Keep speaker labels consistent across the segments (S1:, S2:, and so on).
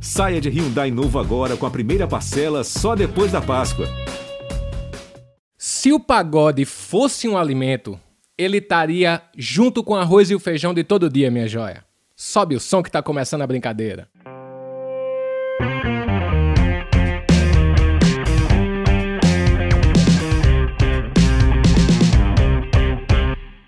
S1: Saia de Hyundai novo agora com a primeira parcela só depois da Páscoa.
S2: Se o pagode fosse um alimento, ele estaria junto com o arroz e o feijão de todo dia, minha joia. Sobe o som que tá começando a brincadeira.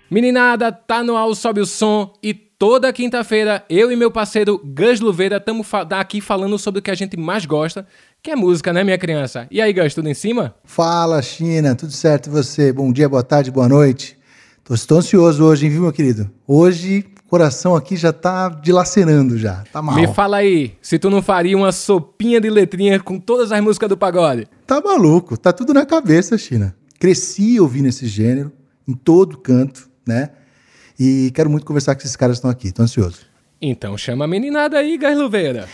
S2: Meninada, tá no ar, sobe o som e toda quinta-feira eu e meu parceiro Gus Luveira estamos fa aqui falando sobre o que a gente mais gosta, que é música, né, minha criança? E aí, Gus, tudo em cima?
S3: Fala, China, tudo certo e você? Bom dia, boa tarde, boa noite. Tô, estou ansioso hoje, hein, viu, meu querido? Hoje o coração aqui já tá dilacerando já, tá mal.
S2: Me fala aí, se tu não faria uma sopinha de letrinha com todas as músicas do pagode?
S3: Tá maluco, tá tudo na cabeça, China. Cresci ouvindo esse gênero, em todo canto, né? E quero muito conversar com esses caras que estão aqui, tô ansioso.
S2: Então chama a meninada aí, Garluveira.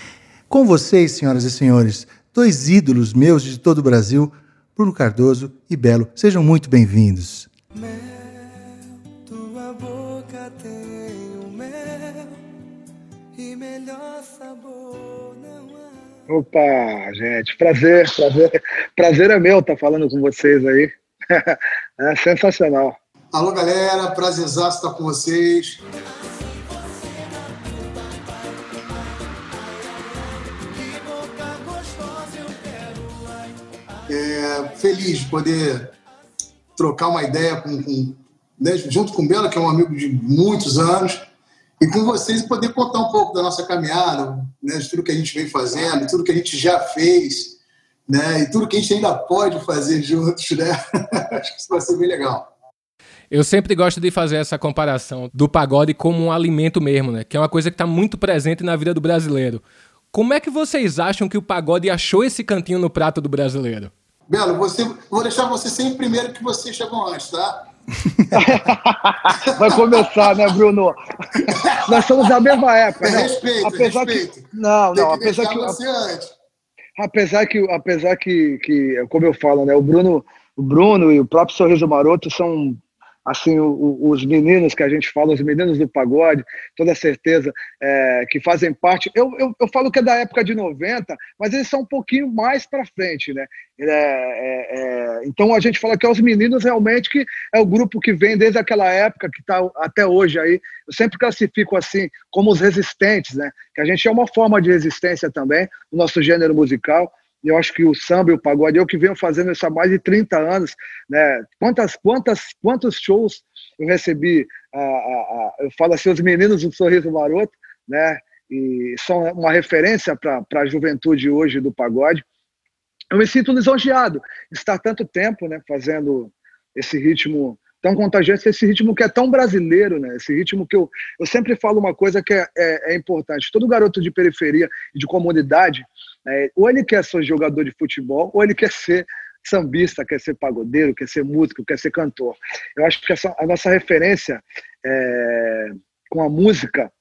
S3: Com vocês, senhoras e senhores, dois ídolos meus de todo o Brasil, Bruno Cardoso e Belo. Sejam muito bem-vindos. tua boca tem o mel
S4: e melhor sabor não há. Opa, gente, prazer, prazer, prazer é meu estar tá falando com vocês aí. é sensacional.
S5: Alô, galera, prazerzaço estar com vocês. É, feliz de poder trocar uma ideia com, com né, junto com o Bela, que é um amigo de muitos anos, e com vocês poder contar um pouco da nossa caminhada, né, de tudo que a gente vem fazendo, tudo que a gente já fez, né, e tudo que a gente ainda pode fazer juntos, né? Acho que isso vai ser bem legal.
S2: Eu sempre gosto de fazer essa comparação do pagode como um alimento mesmo, né? Que é uma coisa que está muito presente na vida do brasileiro. Como é que vocês acham que o pagode achou esse cantinho no prato do brasileiro?
S5: Belo, você, vou deixar você sempre primeiro que você chegou antes, tá?
S4: Vai começar, né, Bruno? Nós somos da mesma época.
S5: Né? Respeito, apesar respeito.
S4: Que... Não, não, apesar que. Você antes. Apesar que, apesar que, que, como eu falo, né, o Bruno, o Bruno e o próprio Sorriso Maroto são assim, o, os meninos que a gente fala, os meninos do pagode, toda certeza é, que fazem parte. Eu, eu, eu, falo que é da época de 90, mas eles são um pouquinho mais para frente, né? É, é, é, então a gente fala que é os meninos realmente que é o grupo que vem desde aquela época, que está até hoje aí. Eu sempre classifico assim como os resistentes, né? Que a gente é uma forma de resistência também, no nosso gênero musical eu acho que o samba e o pagode, eu que venho fazendo isso há mais de 30 anos, né? Quantas, quantas, quantos shows eu recebi, a, eu falo assim, os meninos do Sorriso Maroto, né? E são uma referência para a juventude hoje do pagode. Eu me sinto lisonjeado estar tanto tempo, né? Fazendo esse ritmo tão contagiante, esse ritmo que é tão brasileiro, né? Esse ritmo que eu, eu sempre falo uma coisa que é, é, é importante. Todo garoto de periferia e de comunidade, é, ou ele quer ser jogador de futebol, ou ele quer ser sambista, quer ser pagodeiro, quer ser músico, quer ser cantor. Eu acho que essa, a nossa referência é, com a música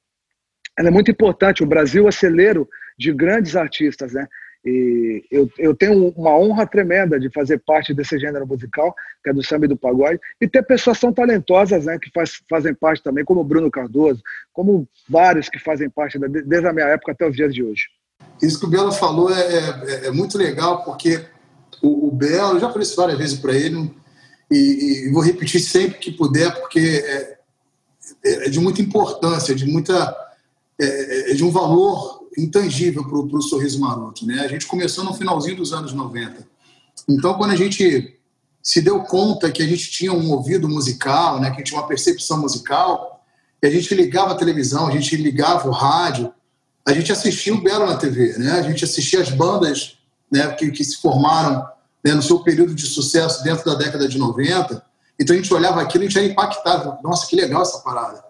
S4: é muito importante. O Brasil é celeiro de grandes artistas, né? E eu, eu tenho uma honra tremenda de fazer parte desse gênero musical, que é do samba e do pagode, e ter pessoas tão talentosas né, que faz, fazem parte também, como o Bruno Cardoso, como vários que fazem parte da, desde a minha época até os dias de hoje.
S5: Isso que o Belo falou é, é, é muito legal, porque o, o, Belo, eu já falei isso várias vezes para ele, e, e, vou repetir sempre que puder, porque é, é de muita importância, de muita é, é de um valor intangível para o sorriso maroto. Né? A gente começou no finalzinho dos anos 90. Então, quando a gente se deu conta que a gente tinha um ouvido musical, né, que tinha uma percepção musical, a gente ligava a televisão, a gente ligava o rádio, a gente assistia o Belo na TV, né? a gente assistia as bandas né, que, que se formaram né, no seu período de sucesso dentro da década de 90. Então a gente olhava aquilo e a gente era impactado. Nossa, que legal essa parada.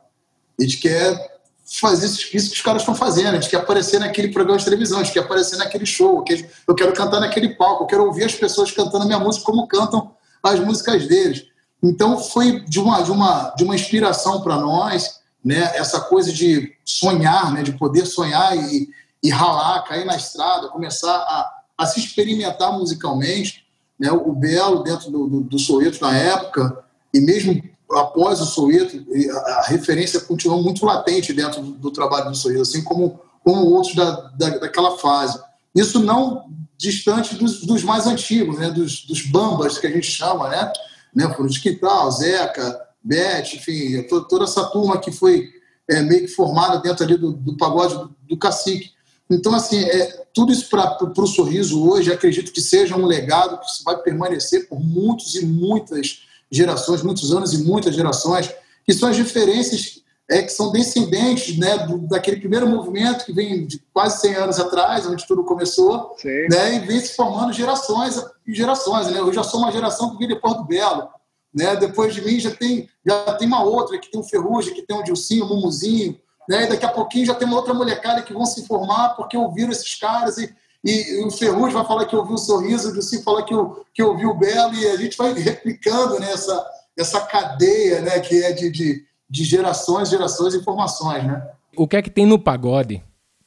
S5: A gente quer fazer isso, que os caras estão fazendo. A gente quer aparecer naquele programa de televisão, a gente quer aparecer naquele show. Eu quero cantar naquele palco, eu quero ouvir as pessoas cantando minha música como cantam as músicas deles. Então foi de uma, de uma, de uma inspiração para nós, né? essa coisa de sonhar, né? de poder sonhar e, e ralar, cair na estrada, começar a, a se experimentar musicalmente. Né? O Belo, dentro do, do, do na época, e mesmo após o Soweto, a referência continuou muito latente dentro do, trabalho do Soweto, assim como como outros da, da, daquela fase. Isso não distante dos, dos mais antigos, né? dos, dos bambas que a gente chama, né? né? Foram de Quital, Zeca, Beth, enfim, toda essa turma que foi é, meio que formada dentro ali do, do pagode do, do cacique. Então, assim, é, tudo isso para o sorriso hoje, acredito que seja um legado que vai permanecer por muitos e muitas gerações, muitos anos e muitas gerações, que são as referências é, que são descendentes né, do, daquele primeiro movimento que vem de quase 100 anos atrás, onde tudo começou, né, e vem se formando gerações e gerações. Né? Eu já sou uma geração que vem depois do Belo. Né? Depois de mim já tem, já tem uma outra, que tem o Ferrugem, que tem o Dilcinho, o Mumuzinho, né? e daqui a pouquinho já tem uma outra molecada que vão se formar porque ouviram esses caras e, e, o Ferrugem vai falar que ouviu o Sorriso, o Dilcinho fala que, que ouviu o Belo e a gente vai replicando né, essa, essa cadeia né, que é de, de de gerações, gerações e formações, né?
S2: O que é que tem no pagode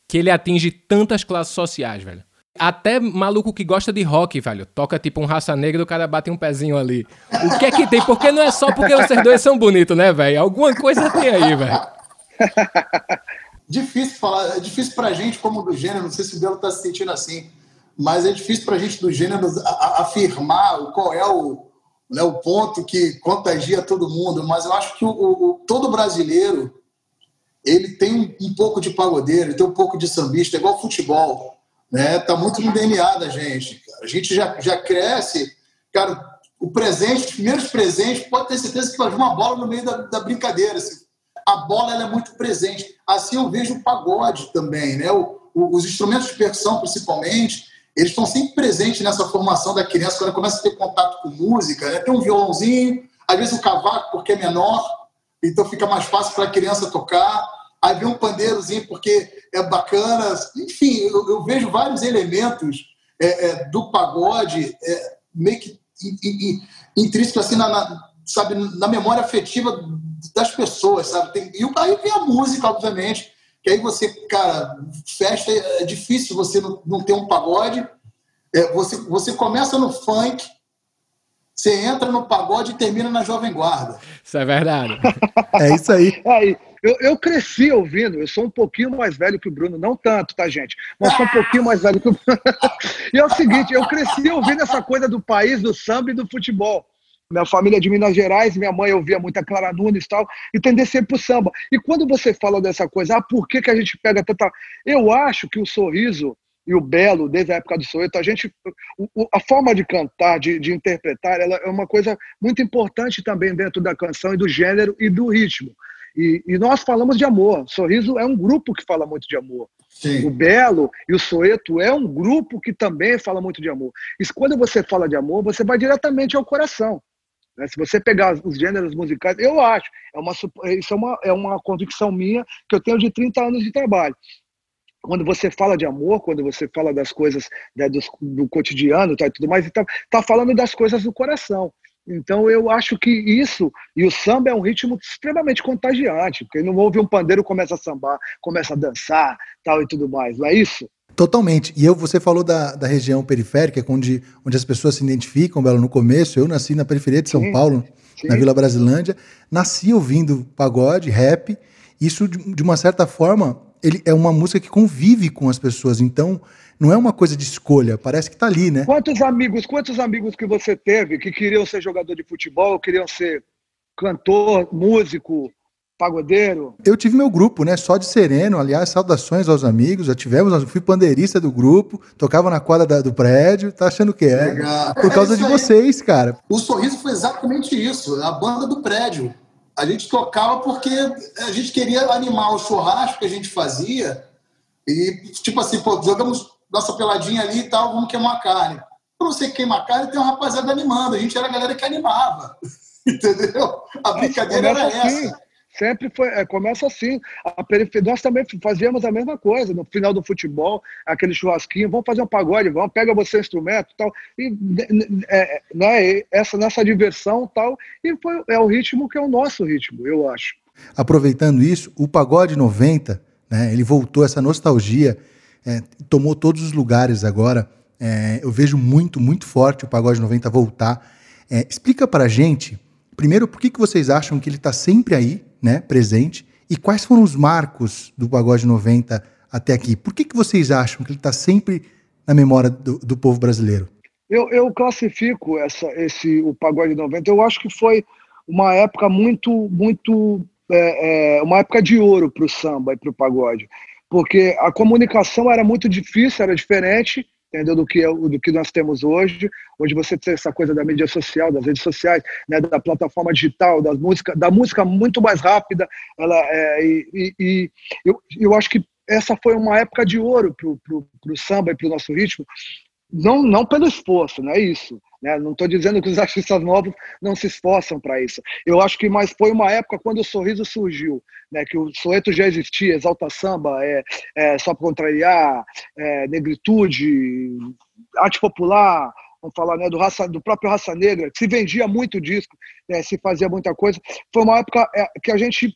S2: que ele atinge tantas classes sociais, velho? Até maluco que gosta de rock, velho. Toca tipo um raça negra, o cara bate um pezinho ali. O que é que tem? Porque não é só porque vocês dois são bonitos, né, velho? Alguma coisa tem aí, velho.
S5: difícil falar, é difícil pra gente, como do gênero, não sei se o Belo tá se sentindo assim, mas é difícil pra gente do gênero afirmar qual é o, né, o ponto que contagia todo mundo, mas eu acho que o, o todo brasileiro ele tem um, pouco de pagodeiro, ele tem um pouco de sambista, é igual futebol, né? Tá muito no DNA da gente. Cara. A gente já, já cresce, cara. O presente, os primeiros presentes, pode ter certeza que vir uma bola no meio da, da brincadeira. Assim. A bola ela é muito presente. Assim eu vejo o pagode também, né? O, o, os instrumentos de percussão, principalmente, eles estão sempre presentes nessa formação da criança, quando ela começa a ter contato com música. Né? Tem um violãozinho, às vezes um cavaco, porque é menor, então fica mais fácil para a criança tocar. Aí vem um pandeirozinho, porque é bacana. Enfim, eu, eu vejo vários elementos é, é, do pagode é, meio que intrínsecos assim, na, na, sabe, na memória afetiva das pessoas, sabe? Tem, e aí vem a música, obviamente, que aí você, cara, festa é difícil você não, não ter um pagode. É, você, você começa no funk, você entra no pagode e termina na Jovem Guarda.
S2: Isso é verdade.
S3: é isso aí.
S4: aí eu, eu cresci ouvindo, eu sou um pouquinho mais velho que o Bruno, não tanto, tá, gente? Mas sou um pouquinho mais velho que o Bruno. e é o seguinte, eu cresci ouvindo essa coisa do país, do samba e do futebol. Minha família é de Minas Gerais, minha mãe ouvia muita Clara Nunes e tal, e tendei sempre pro samba. E quando você fala dessa coisa, ah, por que, que a gente pega tanta. Eu acho que o sorriso e o belo, desde a época do Soweto, a gente. A forma de cantar, de, de interpretar, ela é uma coisa muito importante também dentro da canção e do gênero e do ritmo. E, e, nós falamos de amor. Sorriso é um grupo que fala muito de amor. Sim. O Belo e o Soeto é um grupo que também fala muito de amor. E quando você fala de amor, você vai diretamente ao coração. Né? Se você pegar os gêneros musicais, eu acho, é uma, isso é uma, é uma convicção minha que eu tenho de 30 anos de trabalho. Quando você fala de amor, quando você fala das coisas né, do, do, cotidiano tá, e tudo mais, está tá falando das coisas do coração. Então eu acho que isso, e o samba é um ritmo extremamente contagiante, porque não ouve um pandeiro começa a sambar, começa a dançar, tal e tudo mais, não é isso?
S3: Totalmente. E eu, você falou da, da região periférica, onde, onde as pessoas se identificam, Belo, no começo. Eu nasci na periferia de São sim, Paulo, sim. na Vila Brasilândia. Nasci ouvindo pagode, rap. Isso, de, de uma certa forma, ele é uma música que convive com as pessoas. Então, não é uma coisa de escolha, parece que está ali, né?
S4: Quantos amigos, quantos amigos que você teve que queriam ser jogador de futebol, queriam ser cantor, músico, pagodeiro?
S3: Eu tive meu grupo, né? Só de sereno. Aliás, saudações aos amigos. Já tivemos, eu fui pandeirista do grupo, tocava na quadra da, do prédio. Tá achando que é? Legal. Por causa é de vocês, cara.
S5: O sorriso foi exatamente isso. A banda do prédio. A gente tocava porque a gente queria animar o churrasco que a gente fazia. E, tipo assim, pô, jogamos nossa peladinha ali e tal, vamos queimar carne. Pra você queimar carne, tem uma rapaziada animando. A gente era a galera que animava. Entendeu? A brincadeira era assim. essa.
S4: Sempre foi, é, começa assim. A nós também fazíamos a mesma coisa. No final do futebol, aquele churrasquinho, vamos fazer um pagode, vamos, pega você instrumento tal. E é, né, essa nessa diversão tal. E foi, é o ritmo que é o nosso ritmo, eu acho.
S3: Aproveitando isso, o pagode 90, né, ele voltou essa nostalgia, é, tomou todos os lugares agora. É, eu vejo muito, muito forte o pagode 90 voltar. É, explica pra gente, primeiro, por que, que vocês acham que ele está sempre aí, né, presente, e quais foram os marcos do Pagode 90 até aqui. Por que, que vocês acham que ele está sempre na memória do, do povo brasileiro?
S4: Eu, eu classifico essa, esse, o Pagode 90, eu acho que foi uma época muito, muito é, é, uma época de ouro para o samba e para o pagode, porque a comunicação era muito difícil, era diferente, entendeu, do que, do que nós temos hoje. Hoje você tem essa coisa da mídia social, das redes sociais, né, da plataforma digital, da música, da música muito mais rápida. Ela, é, e, e, e eu, eu acho que essa foi uma época de ouro para o samba e para o nosso ritmo, não, não pelo esforço, não é isso. Né? Não estou dizendo que os artistas novos não se esforçam para isso. Eu acho que mais foi uma época quando o sorriso surgiu, né? que o soeto já existia, exalta samba, é, é só para contrariar, é, negritude, arte popular, vamos falar né, do, raça, do próprio Raça Negra, que se vendia muito disco, né, se fazia muita coisa. Foi uma época é, que a gente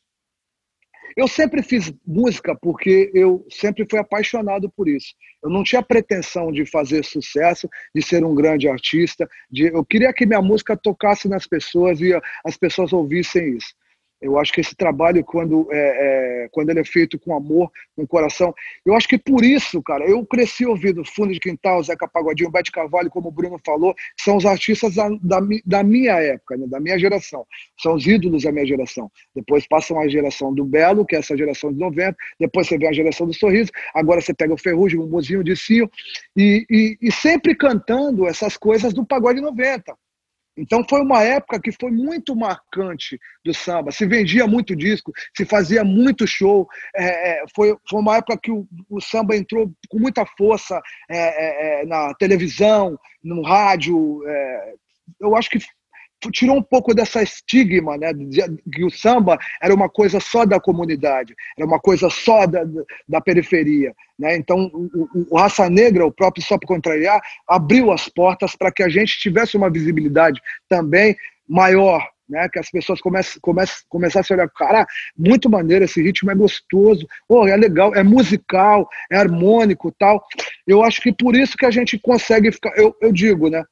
S4: eu sempre fiz música porque eu sempre fui apaixonado por isso. Eu não tinha pretensão de fazer sucesso, de ser um grande artista. De, eu queria que minha música tocasse nas pessoas e as pessoas ouvissem isso. Eu acho que esse trabalho, quando, é, é, quando ele é feito com amor, com coração, eu acho que por isso, cara, eu cresci ouvindo Fundo de Quintal, Zeca Pagodinho, Bete Carvalho, como o Bruno falou, são os artistas da, da, da minha época, né, da minha geração. São os ídolos da minha geração. Depois passam a geração do Belo, que é essa geração de 90, depois você vê a geração do Sorriso, agora você pega o Ferrugem, o Mozinho, o Dicinho, e, e, e sempre cantando essas coisas do pagode 90. Então foi uma época que foi muito marcante do samba. Se vendia muito disco, se fazia muito show. É, é foi, foi uma época que o, o samba entrou com muita força é, é, é na televisão, no rádio. É, eu acho que tirou um pouco dessa estigma, né, de, que o samba era uma coisa só da comunidade, era uma coisa só da, da periferia, né? Então, o, o, Raça Negra, o próprio Só para Contrariar, abriu as portas para que a gente tivesse uma visibilidade também maior, né? Que as pessoas comece, comece, começassem a olhar, cara, muito maneiro, esse ritmo é gostoso, oh, é legal, é musical, é harmônico, tal. Eu acho que por isso que a gente consegue ficar, eu, eu digo, né?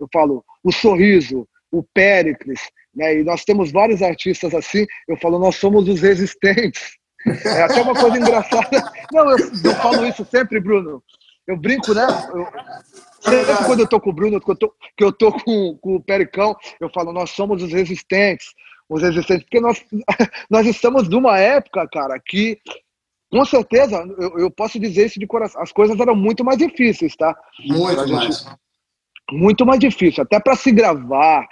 S4: Eu falo, o sorriso, o Péricles, né? E nós temos vários artistas assim. Eu falo, nós somos os resistentes. É até uma coisa engraçada. Não, eu, eu falo isso sempre, Bruno. Eu brinco, né? Eu, sempre quando eu tô com o Bruno, que eu tô, que eu tô com, com o Pericão, eu falo, nós somos os resistentes. Os resistentes, porque nós, nós estamos numa época, cara, que com certeza, eu, eu, posso dizer isso de coração. As coisas eram muito mais difíceis, tá?
S5: Muito mais
S4: muito mais difícil, até para se gravar,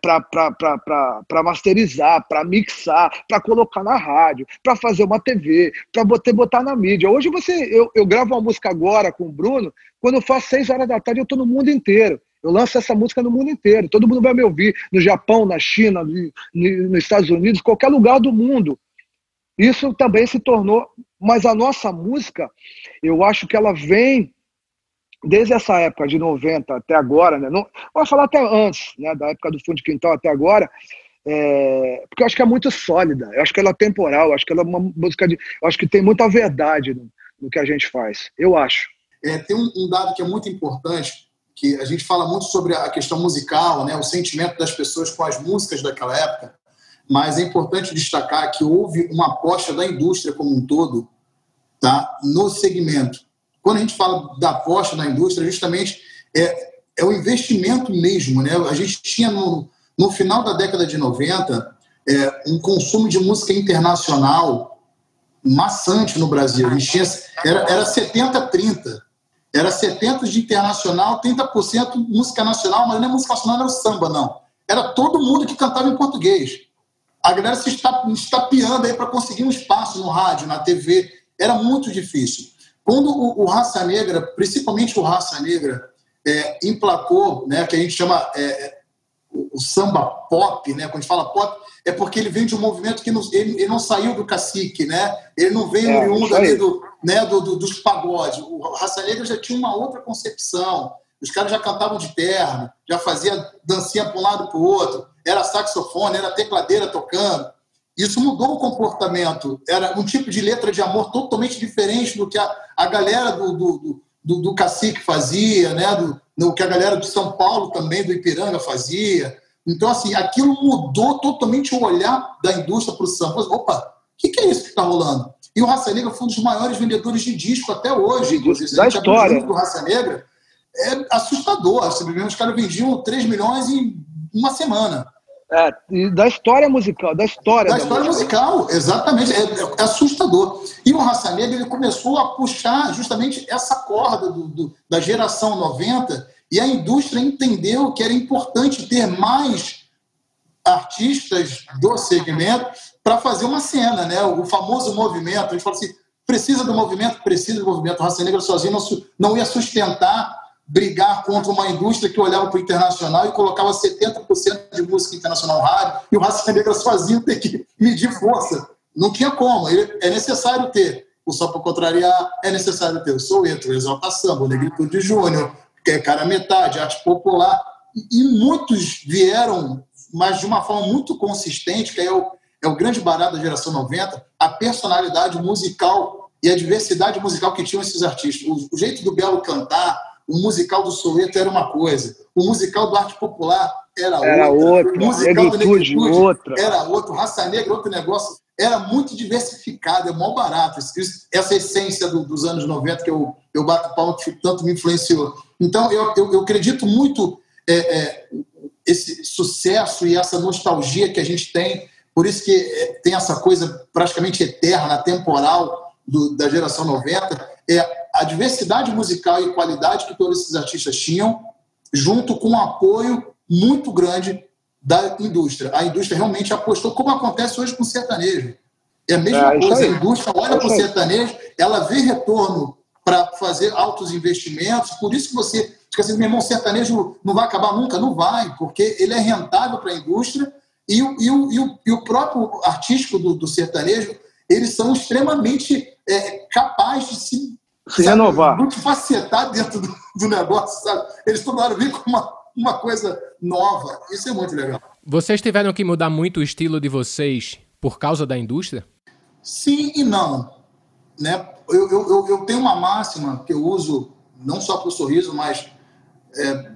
S4: para masterizar, para mixar, para colocar na rádio, para fazer uma TV, para botar, botar na mídia. Hoje você, eu, eu gravo uma música agora com o Bruno, quando eu faço seis horas da tarde eu estou no mundo inteiro. Eu lanço essa música no mundo inteiro. Todo mundo vai me ouvir no Japão, na China, no, nos Estados Unidos, qualquer lugar do mundo. Isso também se tornou, mas a nossa música, eu acho que ela vem desde essa época de 90 até agora, né? Não, vou falar até antes, né? Da época do fundo de quintal até agora, é, porque eu acho que é muito sólida, eu acho que ela é temporal, eu acho que ela é uma música de. Eu acho que tem muita verdade no, no que a gente faz. Eu acho.
S5: É, tem um, um, dado que é muito importante, que a gente fala muito sobre a questão musical, né? O sentimento das pessoas com as músicas daquela época, mas é importante destacar que houve uma aposta da indústria como um todo, tá? No segmento quando a gente fala da aposta na indústria, justamente é, é o investimento mesmo. Né? A gente tinha no, no final da década de 90 é, um consumo de música internacional maçante no Brasil. A gente tinha, era, era 70-30. Era 70% de internacional, 30% música nacional, mas não é música nacional, não era o samba, não. Era todo mundo que cantava em português. A galera se estapeando aí para conseguir um espaço no rádio, na TV. Era muito difícil. Quando o, o Raça Negra, principalmente o Raça Negra, é, emplacou, né, que a gente chama é, é, o, o, samba pop, né, quando a gente fala pop, é porque ele vem de um movimento que não, ele, ele, não saiu do cacique, né, ele não veio é, oriundo ali do, né, do, do, dos pagodes. O Raça Negra já tinha uma outra concepção. Os caras já cantavam de terno, já fazia dancinha para um lado para o outro, era saxofone, era tecladeira tocando. Isso mudou o comportamento. Era um tipo de letra de amor totalmente diferente do que a, a galera do, do, do, do cacique fazia, né? do, do que a galera de São Paulo também, do Ipiranga, fazia. Então, assim, aquilo mudou totalmente o olhar da indústria para o samba. Opa, o que, que, é isso que está rolando? E o Raça Negra foi um dos maiores vendedores de disco até hoje,
S4: inclusive. Da história.
S5: do Raça Negra é assustador. Os caras vendiam 3 milhões em uma semana.
S4: É, da história musical, da história.
S5: Da, da história musical, musical exatamente. É, é, assustador. E o Raça Negra ele começou a puxar justamente essa corda do, do, da geração 90 e a indústria entendeu que era importante ter mais artistas do segmento para fazer uma cena, né? O famoso movimento. A gente fala assim, precisa do movimento, precisa do movimento. O Raça Negra sozinho não, não ia sustentar brigar contra uma indústria que olhava para o internacional e colocava 70% de música internacional rádio, e o Raça Negra sozinho ter que medir força. Não tinha como. É necessário ter o Só para Contrariar, é necessário ter o Soueto, o Exalta Samba, o Negritude Júnior, que é cara metade, arte popular. E muitos vieram, mas de uma forma muito consistente, que é o, é o grande barato da geração 90, a personalidade musical e a diversidade musical que tinham esses artistas. O, o jeito do Belo cantar, o musical do Soweto era uma coisa, o musical do Arte Popular era,
S4: era outra,
S5: o
S4: musical do Negritude outra.
S5: era outro, Raça Negra outro negócio, era muito diversificado, é mó barato. Essa essência do, dos anos 90 que eu, eu bato palma que tanto me influenciou. Então, eu, eu, eu acredito muito é, é, esse sucesso e essa nostalgia que a gente tem, por isso que é, tem essa coisa praticamente eterna, temporal do, da geração 90, é a diversidade musical e qualidade que todos esses artistas tinham, junto com um apoio muito grande da indústria. A indústria realmente apostou, como acontece hoje com o sertanejo. É a mesma é, coisa, a indústria olha é para o sertanejo, ela vê retorno para fazer altos investimentos, por isso que você fica assim, meu irmão, sertanejo não vai acabar nunca? Não vai, porque ele é rentável para a indústria e o, e, o, e, o, e o próprio artístico do, do sertanejo, eles são extremamente é, capazes de se
S4: se renovar.
S5: Multifacetar dentro do, do, negócio, sabe? Eles tomaram vir com uma, uma coisa nova. Isso é muito legal.
S2: Vocês tiveram que mudar muito o estilo de vocês por causa da indústria?
S5: Sim e não. Né? Eu, eu, eu tenho uma máxima que eu uso não só para o sorriso, mas é,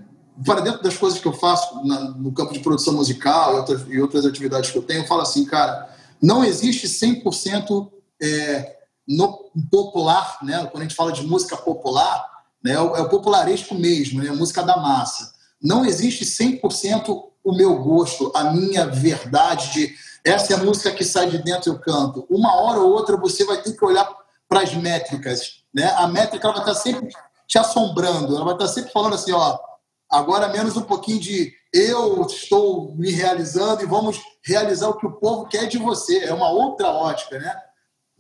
S5: para dentro das coisas que eu faço na, no campo de produção musical e outras, e outras atividades que eu tenho, eu falo assim, cara, não existe 100% é, no popular, né? quando a gente fala de música popular, né? é o é popularesco mesmo, né? música da massa. Não existe 100% o meu gosto, a minha verdade de essa é a música que sai de dentro eu canto. Uma hora ou outra você vai ter que olhar para as métricas. Né? A métrica ela vai estar sempre te assombrando, ela vai estar sempre falando assim, ó, agora menos um pouquinho de eu estou me realizando e vamos realizar o que o povo quer de você. É uma outra ótica, né?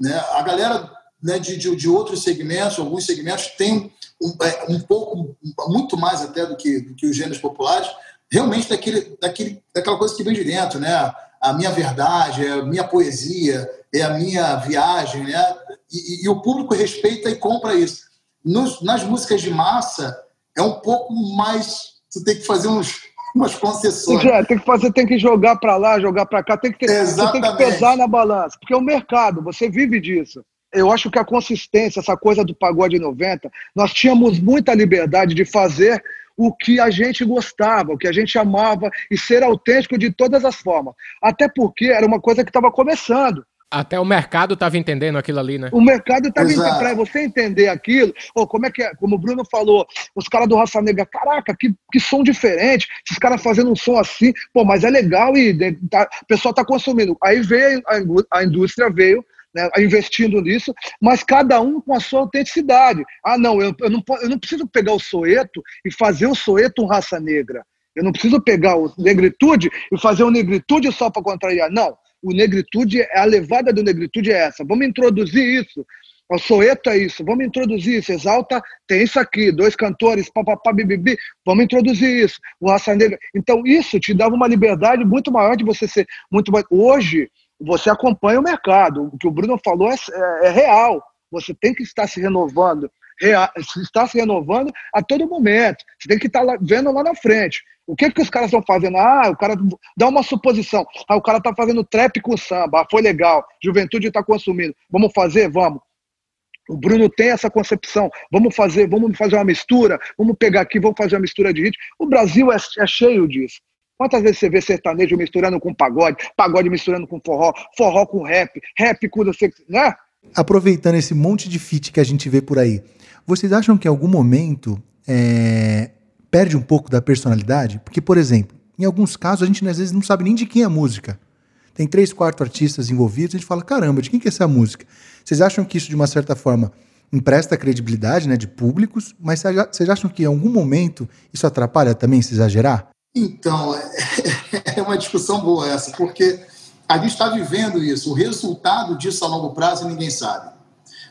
S5: Né? A galera né, de, de, de, outros segmentos, alguns segmentos, tem um, é, um, pouco, muito mais até do que, do que os gêneros populares, realmente daquele, daquele, daquela coisa que vem de dentro, né? A minha verdade, é a minha poesia, é a minha viagem, né? E, e, e o público respeita e compra isso. Nos, nas músicas de massa, é um pouco mais. Você tem que fazer uns, umas concessões.
S4: É, tem que fazer, tem que jogar para lá, jogar para cá, tem que, ter, tem que pesar na balança, porque é o mercado, você vive disso. Eu acho que a consistência, essa coisa do pagode 90, nós tínhamos muita liberdade de fazer o que a gente gostava, o que a gente amava e ser autêntico de todas as formas. Até porque era uma coisa que estava começando.
S2: Até o mercado estava entendendo aquilo ali, né?
S4: O mercado estava entendendo. Para você entender aquilo, ou como é que é, como o Bruno falou, os caras do Raça Negra, caraca, que, que som diferente, esses caras fazendo um som assim, pô, mas é legal e tá, o pessoal está consumindo. Aí veio, a, a indústria veio né, investindo nisso, mas cada um com a sua autenticidade. Ah, não, eu, eu, não, eu não preciso pegar o Soeto e fazer o Soeto um raça negra. Eu não preciso pegar o Negritude e fazer o Negritude só para contrariar. Não o negritude, a levada do negritude é essa. Vamos introduzir isso. O Soeto é isso, vamos introduzir isso. Exalta tem isso aqui, dois cantores, papapá, bibibi, vamos introduzir isso. O Raça Negra. Então, isso te dava uma liberdade muito maior de você ser muito mais. Hoje, você acompanha o mercado. O que o Bruno falou é, é, é real. Você tem que estar se renovando, está se renovando a todo momento. Você tem que estar lá, vendo lá na frente. O que que os caras estão fazendo? Ah, o cara dá uma suposição. Ah, o cara está fazendo trap com samba. Ah, foi legal. Juventude está consumindo. Vamos fazer? Vamos. O Bruno tem essa concepção. Vamos fazer, vamos fazer uma mistura. Vamos pegar aqui, vamos fazer uma mistura de ritmo. O Brasil é, é cheio disso. Quantas vezes você vê sertanejo misturando com pagode, pagode misturando com forró, forró com rap, rap com você, né?
S3: Aproveitando esse monte de fit que a gente vê por aí, vocês acham que em algum momento é, perde um pouco da personalidade? Porque, por exemplo, em alguns casos a gente às vezes não sabe nem de quem é a música. Tem três, quatro artistas envolvidos, a gente fala, caramba, de quem que é essa música? Vocês acham que isso, de uma certa forma, empresta credibilidade né, de públicos, mas vocês acham que em algum momento isso atrapalha também se exagerar?
S5: Então, é uma discussão boa essa, porque a gente está vivendo isso. O resultado disso a longo prazo ninguém sabe.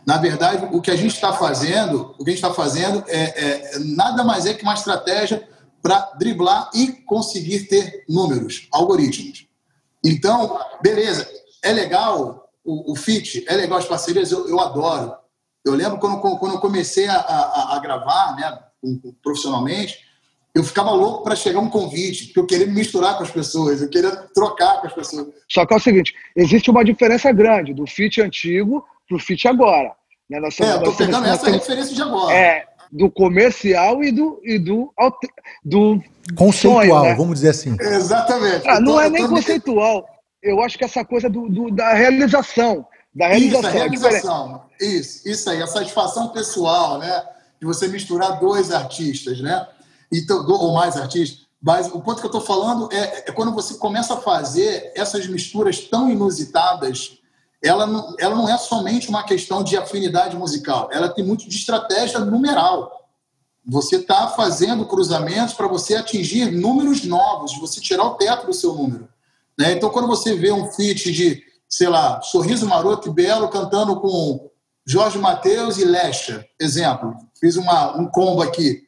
S5: Na verdade, o que a gente está fazendo, o que a gente está fazendo é, é, nada mais é que uma estratégia para driblar e conseguir ter números, algoritmos. Então, beleza, é legal o, o fit, é legal as parcerias, eu, eu adoro. Eu lembro quando, quando eu comecei a, a, a gravar né, profissionalmente, eu ficava louco para chegar um convite, porque eu queria me misturar com as pessoas, eu queria trocar com as pessoas.
S4: Só que é o seguinte, existe uma diferença grande do fit antigo para o fit agora.
S5: Né? Nós é, eu estou pegando essa temos, referência de agora.
S4: É, do comercial e do, e do, do
S3: conceitual, sonho, né? vamos dizer assim.
S5: Exatamente.
S4: Ah, não tô, é nem conceitual. Eu acho que essa coisa do, do da realização. Da realização.
S5: Isso, a realização. Isso, isso aí, a satisfação pessoal, né? De você misturar dois artistas, né? Então, ou mais artistas. Mas o ponto que eu estou falando é, é, quando você começa a fazer essas misturas tão inusitadas, ela não, ela não é somente uma questão de afinidade musical, ela tem muito de estratégia numeral. Você está fazendo cruzamentos para você atingir números novos, você tirar o teto do seu número. Né? Então, quando você vê um feat de, sei lá, Sorriso Maroto e Belo cantando com Jorge Mateus e Lesha, exemplo, fiz uma, um combo aqui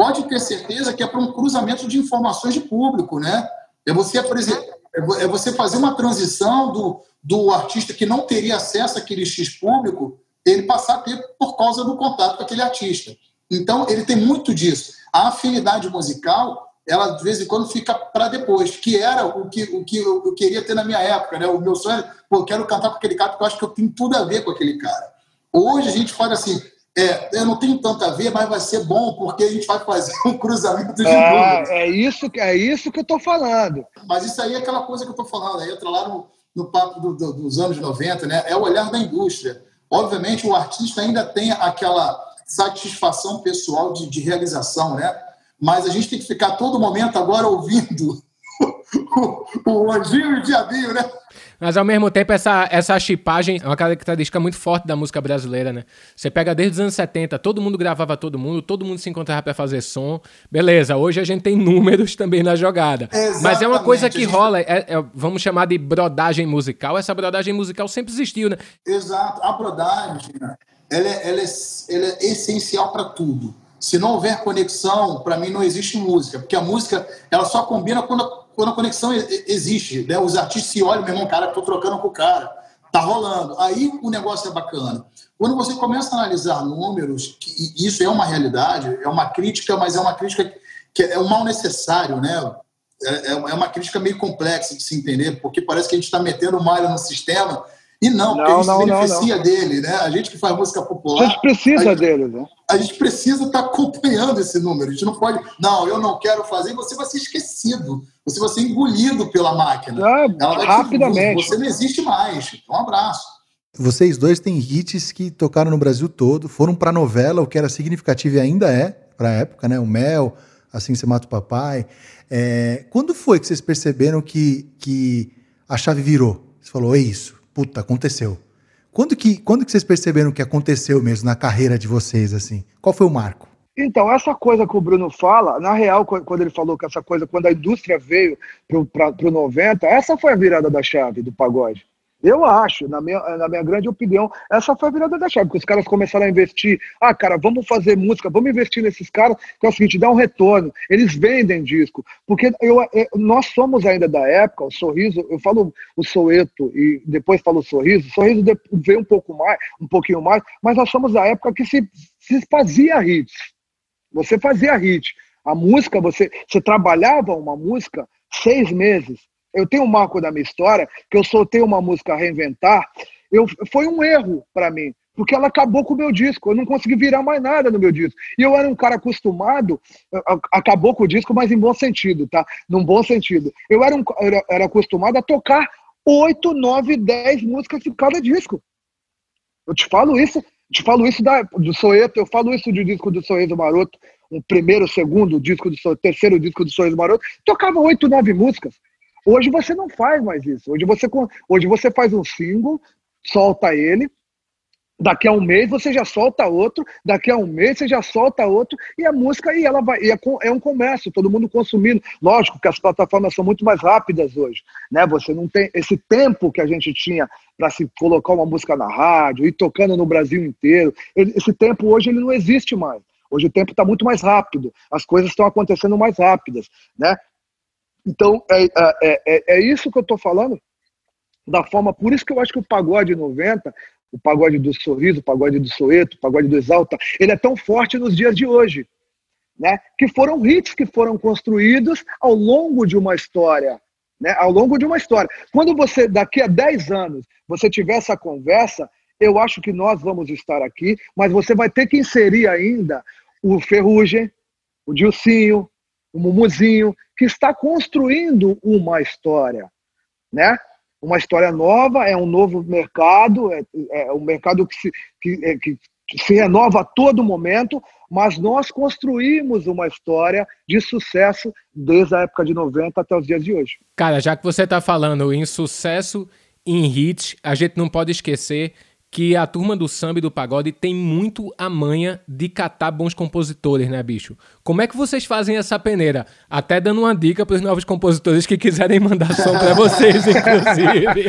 S5: pode ter certeza que é para um cruzamento de informações de público, né? É você, é você fazer uma transição do, do artista que não teria acesso àquele X público, ele passar a ter por causa do contato com aquele artista. Então, ele tem muito disso. A afinidade musical, ela de vez em quando fica para depois, que era o que, o que eu queria ter na minha época, né? O meu sonho, pô, eu quero cantar com aquele cara porque eu acho que eu tenho tudo a ver com aquele cara. Hoje a gente fala assim, é, eu não tenho tanto a ver, mas vai ser bom porque a gente vai fazer um cruzamento de números.
S4: É isso, é isso que eu estou falando.
S5: Mas isso aí é aquela coisa que eu estou falando, aí entra lá no, no papo do, do, dos anos 90, né? É o olhar da indústria. Obviamente, o artista ainda tem aquela satisfação pessoal de, de realização, né? Mas a gente tem que ficar todo momento agora ouvindo o, o, o anjinho e o diabinho, né?
S2: Mas ao mesmo tempo, essa, essa chipagem é uma característica muito forte da música brasileira, né? Você pega desde os anos 70, todo mundo gravava todo mundo, todo mundo se encontrava para fazer som. Beleza, hoje a gente tem números também na jogada. Exatamente. Mas é uma coisa que gente... rola, é, é, vamos chamar de brodagem musical. Essa brodagem musical sempre existiu, né?
S5: Exato. A brodagem, ela é, ela é, ela é essencial para tudo. Se não houver conexão, para mim não existe música, porque a música ela só combina quando quando a conexão existe, né? os artistas se olham, meu irmão, cara, tô trocando com o cara, tá rolando. Aí o negócio é bacana. Quando você começa a analisar números, que isso é uma realidade, é uma crítica, mas é uma crítica que é um mal necessário, né? É, é, é uma crítica meio complexa de se entender, porque parece que a gente está metendo malha no sistema e não, porque não, a gente não, se beneficia não, dele, né? A gente que faz música popular.
S4: A gente precisa a gente, dele, né?
S5: A gente precisa estar tá acompanhando esse número. A gente não pode, não, eu não quero fazer, você vai ser esquecido. Você vai ser engolido pela máquina.
S4: Ah, rapidamente.
S5: Você não existe mais. Um abraço.
S3: Vocês dois têm hits que tocaram no Brasil todo, foram para novela, o que era significativo e ainda é, para a época, né? O Mel, Assim Você Mata o Papai. É, quando foi que vocês perceberam que, que a chave virou? Você falou, é isso puta, aconteceu. Quando que, quando que vocês perceberam que aconteceu mesmo na carreira de vocês, assim? Qual foi o marco?
S4: Então, essa coisa que o Bruno fala, na real, quando ele falou que essa coisa, quando a indústria veio para o 90, essa foi a virada da chave do pagode. Eu acho, na minha, na minha grande opinião, essa foi a virada da chave, porque os caras começaram a investir. Ah, cara, vamos fazer música, vamos investir nesses caras, que é o seguinte, dá um retorno. Eles vendem disco. Porque eu, eu, nós somos ainda da época, o Sorriso, eu falo o Soeto e depois falo o Sorriso, o Sorriso veio um pouco mais, um pouquinho mais, mas nós somos da época que se, se fazia hits. Você fazia hit. A música, você, você trabalhava uma música seis meses eu tenho um marco da minha história que eu soltei uma música reinventar. Eu, foi um erro para mim, porque ela acabou com o meu disco. Eu não consegui virar mais nada no meu disco. E eu era um cara acostumado, acabou com o disco, mas em bom sentido, tá? Num bom sentido. Eu era, um, era, era acostumado a tocar oito, nove, dez músicas de cada disco. Eu te falo isso, te ffalo isso da, do Soeto, eu falo isso do disco do Sorriso Maroto, o primeiro, o segundo disco do o terceiro disco do Sorriso Maroto, tocava oito, nove músicas. Hoje você não faz mais isso. Hoje você, hoje você faz um single, solta ele, daqui a um mês você já solta outro, daqui a um mês você já solta outro, e a música e ela vai, e é, é, um comércio, todo mundo consumindo. Lógico que as plataformas são muito mais rápidas hoje, né? Você não tem esse tempo que a gente tinha para se colocar uma música na rádio e tocando no Brasil inteiro. Esse tempo hoje ele não existe mais. Hoje o tempo está muito mais rápido, as coisas estão acontecendo mais rápidas, né? Então é, é, é, é isso que eu estou falando da forma, por isso que eu acho que o pagode 90 o pagode do sorriso, o pagode do soeto, o pagode do exalta, ele é tão forte nos dias de hoje, né? Que foram hits que foram construídos ao longo de uma história, né? Ao longo de uma história. Quando você daqui a 10 anos você tiver essa conversa, eu acho que nós vamos estar aqui, mas você vai ter que inserir ainda o Ferrugem, o Dilcinho, o Mumuzinho, que está construindo uma história, né? uma história nova, é um novo mercado, é, é um mercado que se, que, é, que se renova a todo momento, mas nós construímos uma história de sucesso desde a época de 90 até os dias de hoje.
S2: Cara, já que você está falando em sucesso, em hit, a gente não pode esquecer que a turma do samba e do pagode tem muito a manha de catar bons compositores, né, bicho? Como é que vocês fazem essa peneira? Até dando uma dica para os novos compositores que quiserem mandar som para vocês, inclusive.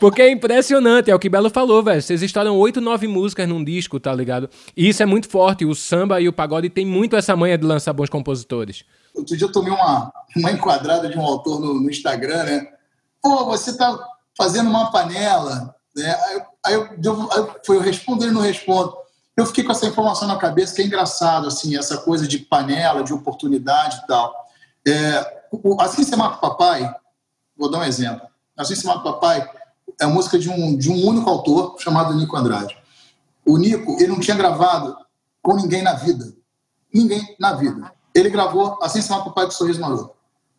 S2: Porque é impressionante, é o que Belo falou, velho. Vocês estouram oito, nove músicas num disco, tá ligado? E isso é muito forte. O samba e o pagode tem muito essa manha de lançar bons compositores.
S5: Outro dia eu tomei uma, uma enquadrada de um autor no, no Instagram, né? Pô, você tá fazendo uma panela né? Aí, aí, eu, foi eu respondo, ele não respondo. Eu fiquei com essa informação na cabeça, que é engraçado, assim, essa coisa de panela, de oportunidade e tal. É, o, assim Se Mata Papai, vou dar um exemplo. Assim Se Mata Papai é a música de um, de um único autor, chamado Nico Andrade. O Nico, ele não tinha gravado com ninguém na vida. Ninguém na vida. Ele gravou Assim Se Mata Papai do Sorriso Maroto.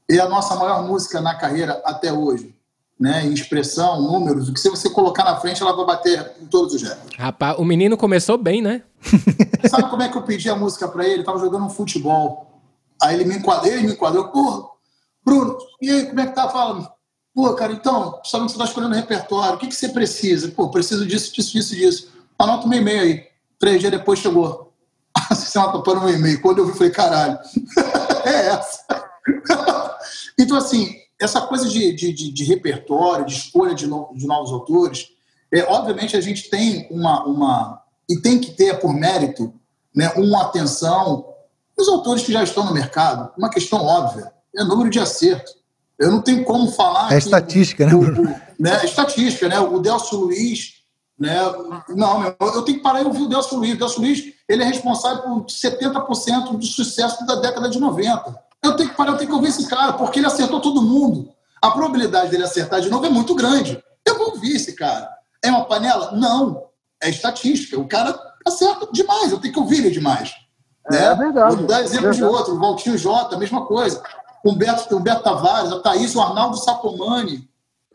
S5: E é a nossa maior música na carreira até hoje né, em expressão, números, o que se você colocar na frente, ela vai bater em todos os recordes.
S2: Rapaz, o menino começou bem, né?
S5: Sabe como é que eu pedi a música para ele? Ele tava jogando um futebol. Aí ele me enquadrou, ele me enquadrou, pô, Bruno, e aí, como é que tá falando? Pô, cara, então, sabe que você tá escolhendo repertório, o que, que você precisa? Pô, preciso disso, disso, disso, disso. Anota um e-mail aí. Três dias depois chegou. Você anotando um e-mail. Quando eu vi, falei, caralho, é essa. então, assim, essa coisa de, de, de, de repertório, de escolha de, no, de novos autores, é, obviamente a gente tem uma, uma. e tem que ter por mérito né, uma atenção os autores que já estão no mercado. Uma questão óbvia é número de acerto. Eu não tenho como falar.
S3: É estatística, né,
S5: o, o, né? É estatística, né? O Delcio Luiz. Né? Não, meu, eu tenho que parar e ouvir o Delcio Luiz. O Delcio Luiz ele é responsável por 70% do sucesso da década de 90. Eu tenho que parar, eu tenho que ouvir esse cara, porque ele acertou todo mundo. A probabilidade dele acertar de novo é muito grande. Eu vou ouvir esse cara. É uma panela? Não. É estatística. O cara acerta demais, eu tenho que ouvir ele demais.
S4: É, né? é verdade.
S5: Vou dar exemplo
S4: é
S5: de outro, o Valtinho Jota, a mesma coisa. Humberto, Humberto Tavares, a Thaís, o Arnaldo Sacomani.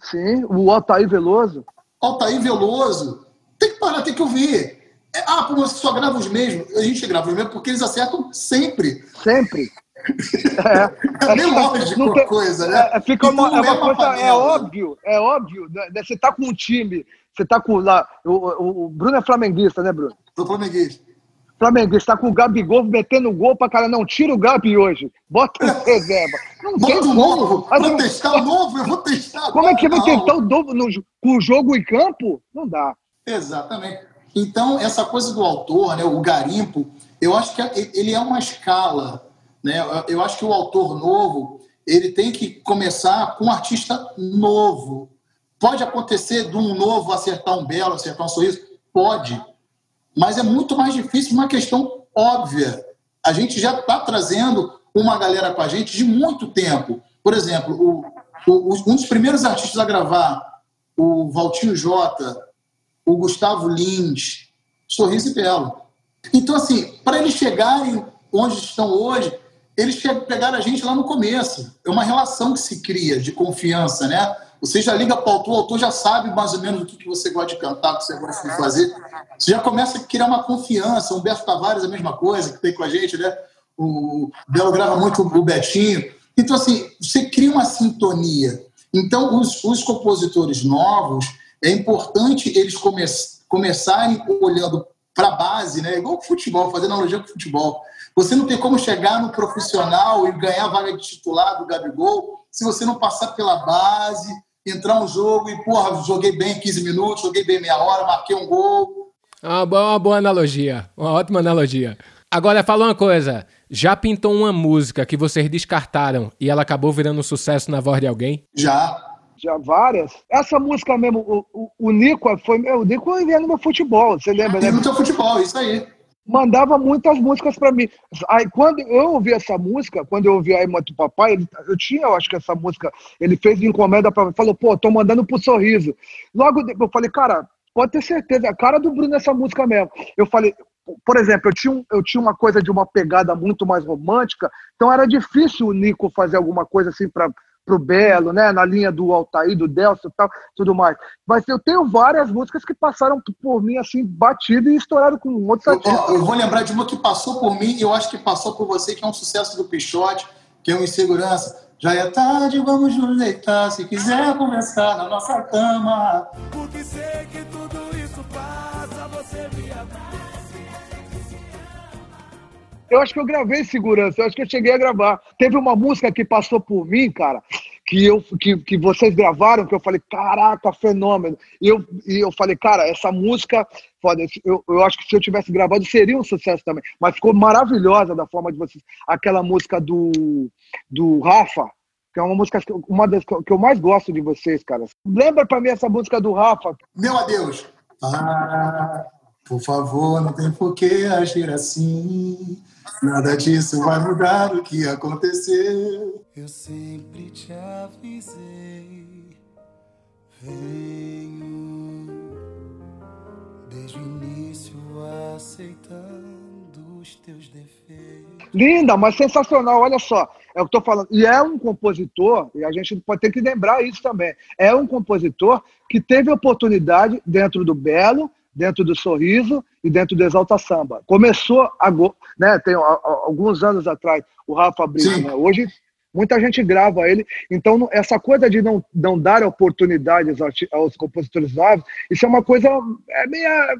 S4: Sim, o Altair Veloso.
S5: Altair Veloso. Tem que parar, tem que ouvir. É, ah, você só grava os mesmos. A gente grava os mesmos porque eles acertam sempre.
S4: Sempre.
S5: É, é bem lógico tem, coisa, né?
S4: É, fica uma, é uma coisa, é óbvio, é óbvio. Né? Você tá com um time, você tá com lá. O, o, o Bruno é flamenguista, né, Bruno?
S5: Sou flamenguista.
S4: Flamenguista, tá com o Gabigol metendo gol pra cara. Não, tira o Gabi hoje. Bota o reserva. Não
S5: Bota o novo. Vou testar o novo, eu vou testar.
S4: Como é que vai tentar o novo no, com o jogo em campo? Não dá.
S5: Exatamente. Então, essa coisa do autor, né, o garimpo, eu acho que ele é uma escala né? Eu acho que o autor novo ele tem que começar com um artista novo. Pode acontecer de um novo acertar um belo, acertar um sorriso? Pode. Mas é muito mais difícil, uma questão óbvia. A gente já está trazendo uma galera com a gente de muito tempo. Por exemplo, o, o, um dos primeiros artistas a gravar, o Valtinho Jota, o Gustavo Lins, Sorriso e Belo. Então, assim, para eles chegarem onde estão hoje, eles pegaram a gente lá no começo. É uma relação que se cria de confiança, né? Você já liga para o autor, o autor já sabe mais ou menos o que, você gosta de cantar, o que você gosta de fazer. Você já começa a criar uma confiança. O Humberto Tavares, a mesma coisa, que tem com a gente, né? O Belo grava muito o Betinho. Então, assim, você cria uma sintonia. Então, os, os compositores novos, é importante eles come, começarem olhando para a base, né? igual o futebol, fazendo analogia com o futebol. Você não tem como chegar no profissional e ganhar a vaga de titular do Gabigol se você não passar pela base, entrar um jogo e, porra, joguei bem 15 minutos, joguei bem meia hora, marquei um gol.
S2: Uma boa, uma boa analogia, uma ótima analogia. Agora, fala uma coisa. Já pintou uma música que vocês descartaram e ela acabou virando um sucesso na voz de alguém?
S5: Já.
S4: Já várias. Essa música mesmo, o, o, o Nico foi. O Nico via no meu futebol, você lembra, né?
S5: No teu futebol, isso aí
S4: mandava muitas músicas para mim. Aí quando eu ouvi essa música, quando eu ouvi a Irmã do Papai, ele, eu tinha, eu acho que essa música, ele fez encomenda para mim, falou, pô, tô mandando pro sorriso. Logo eu falei, cara, pode ter certeza, a cara do Bruno nessa música mesmo. Eu falei, por exemplo, eu tinha, eu tinha uma coisa de uma pegada muito mais romântica, então era difícil o Nico fazer alguma coisa assim para pro Belo, né? Na linha do Altair, do Delcio e tal, tudo mais. Mas eu tenho várias músicas que passaram por mim, assim, batido e estouraram com outros artistas.
S5: Eu, eu, vou lembrar de uma que passou por mim, e eu acho que passou por você, que é um sucesso do Pichote, que é um Insegurança. Já é tarde, vamos nos deitar, se quiser conversar na nossa cama. Porque sei que tudo
S4: Eu acho que eu gravei segurança, eu acho que eu cheguei a gravar. Teve uma música que passou por mim, cara, que, eu, que, que vocês gravaram, que eu falei, caraca, fenômeno. E eu, e eu falei, cara, essa música, foda, eu, eu acho que se eu tivesse gravado seria um sucesso também. Mas ficou maravilhosa da forma de vocês. Aquela música do, do Rafa, que é uma música, uma das que eu mais gosto de vocês, cara. Lembra pra mim essa música do Rafa?
S5: Meu adeus. Ah, por favor, não tem por que agir assim. Nada disso vai mudar o que aconteceu. Eu sempre te avisei. Venho
S4: desde o início aceitando os teus defeitos. Linda, mas sensacional, olha só. É o que eu tô falando. E é um compositor, e a gente pode ter que lembrar isso também. É um compositor que teve oportunidade dentro do Belo dentro do Sorriso e dentro do Exalta Samba. Começou, agora, né, tem alguns anos atrás, o Rafa Brito, né? hoje muita gente grava ele, então essa coisa de não, não dar oportunidades aos, aos compositores novos, isso é uma coisa, é meia...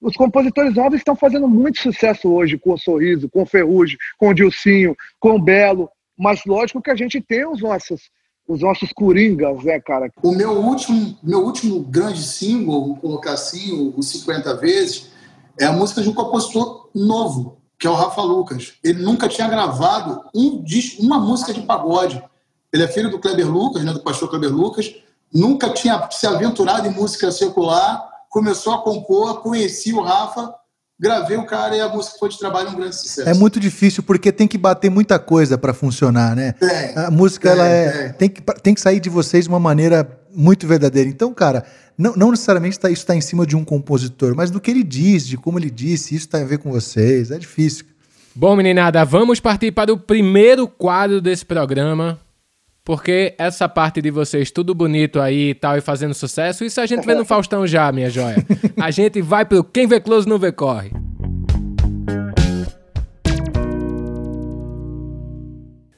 S4: Os compositores novos estão fazendo muito sucesso hoje com o Sorriso, com o Ferrugem, com o Dilcinho, com o Belo, mas lógico que a gente tem os nossos os nossos coringas, né, cara?
S5: O meu último, meu último grande single, vou colocar assim, o 50 vezes, é a música de um compositor novo, que é o Rafa Lucas. Ele nunca tinha gravado um disco, uma música de pagode. Ele é filho do Kleber Lucas, né, do pastor Kleber Lucas, nunca tinha se aventurado em música secular, começou a compor, conheci o Rafa, gravei o cara e a música foi de trabalho um grande sucesso.
S3: É muito difícil porque tem que bater muita coisa para funcionar, né?
S5: É,
S3: a música é, ela é, é, Tem, que, tem que sair de vocês de uma maneira muito verdadeira. Então, cara, não, não necessariamente tá, isso está em cima de um compositor, mas do que ele diz, de como ele disse, isso tem a ver com vocês. É difícil.
S2: Bom, meninada, vamos partir para o primeiro quadro desse programa. Porque essa parte de vocês tudo bonito aí e tal e fazendo sucesso, isso a gente vê no Faustão já, minha joia. A gente vai pro quem vê close não vê corre.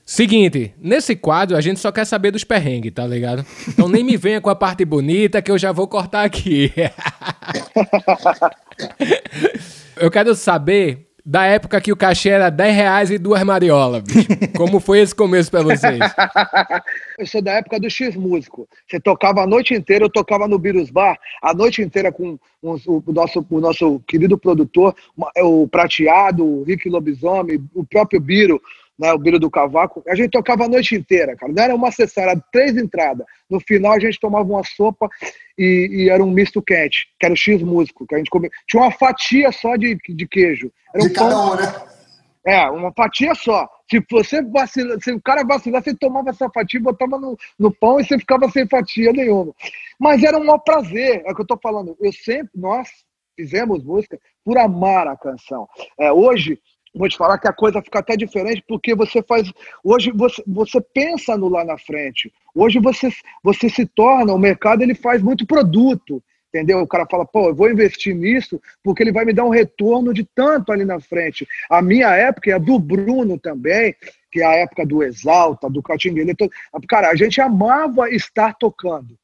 S2: Seguinte, nesse quadro a gente só quer saber dos perrengues, tá ligado? Então nem me venha com a parte bonita que eu já vou cortar aqui. eu quero saber da época que o cachê era 10 reais e duas mariolas, bicho. Como foi esse começo para vocês?
S4: eu sou da época do X Músico. Você tocava a noite inteira, eu tocava no Birus Bar, a noite inteira com o, nosso, o nosso querido produtor, o Prateado, o Rick Lobisomem, o próprio Biro né, o Biro do Cavaco. A gente tocava a noite inteira, cara. Não era uma sessão, era três entradas. No final a gente tomava uma sopa e, e era um misto quente, que era o X músico, que a gente comia. Tinha uma fatia só de, de queijo. Era
S5: um de pão, cada um, né?
S4: É, uma fatia só. Se você vacila, se o cara vacilar, você tomava essa fatia, botava no, no pão e você ficava sem fatia nenhuma. Mas era um maior prazer, é o que eu tô falando. Eu sempre, nós fizemos música por amar a canção. É, hoje, vou te falar que a coisa fica até diferente porque você faz. Hoje você, você pensa no lá na frente. Hoje você, você se torna, o mercado ele faz muito produto. Entendeu? O cara fala, pô, eu vou investir nisso porque ele vai me dar um retorno de tanto ali na frente. A minha época e a do Bruno também, que é a época do Exalta, do Catinguele. Cara, a gente amava estar tocando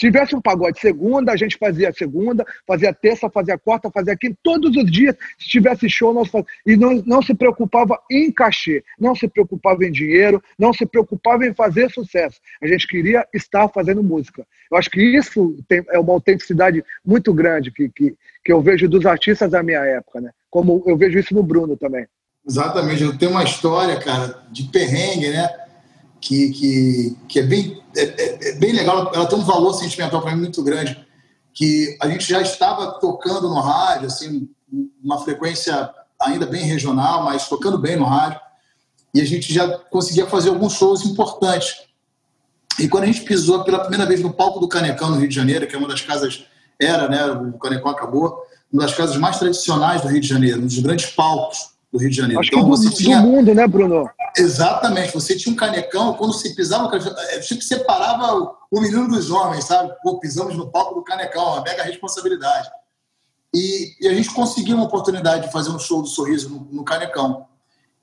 S4: tivesse um pagode segunda, a gente fazia segunda, fazia terça, fazia quarta, fazia quinta, todos os dias, se tivesse show, nós fazíamos. E não, não se preocupava em cachê, não se preocupava em dinheiro, não se preocupava em fazer sucesso. A gente queria estar fazendo música. Eu acho que isso tem, é uma autenticidade muito grande que, que, que eu vejo dos artistas da minha época, né? Como eu vejo isso no Bruno também.
S5: Exatamente, eu tenho uma história, cara, de perrengue, né? Que, que, que é bem é, é, é, bem legal, ela tem um valor sentimental para mim muito grande, que a gente já estava tocando no rádio, assim, uma frequência ainda bem regional, mas tocando bem no rádio, e a gente já conseguia fazer alguns shows importantes. E quando a gente pisou pela primeira vez no palco do Canecão, no Rio de Janeiro, que é uma das casas, era, né, o Canecão acabou, uma das casas mais tradicionais do Rio de Janeiro, um dos grandes palcos do Rio de Janeiro.
S4: Acho então, que do, tinha... do mundo, né, Bruno?
S5: Exatamente. Você tinha um canecão, quando você pisava, é, tipo, separava o menino dos homens, sabe? Pô, pisamos no palco do canecão, uma mega responsabilidade. E, e, a gente conseguiu uma oportunidade de fazer um show do Sorriso no, no Canecão.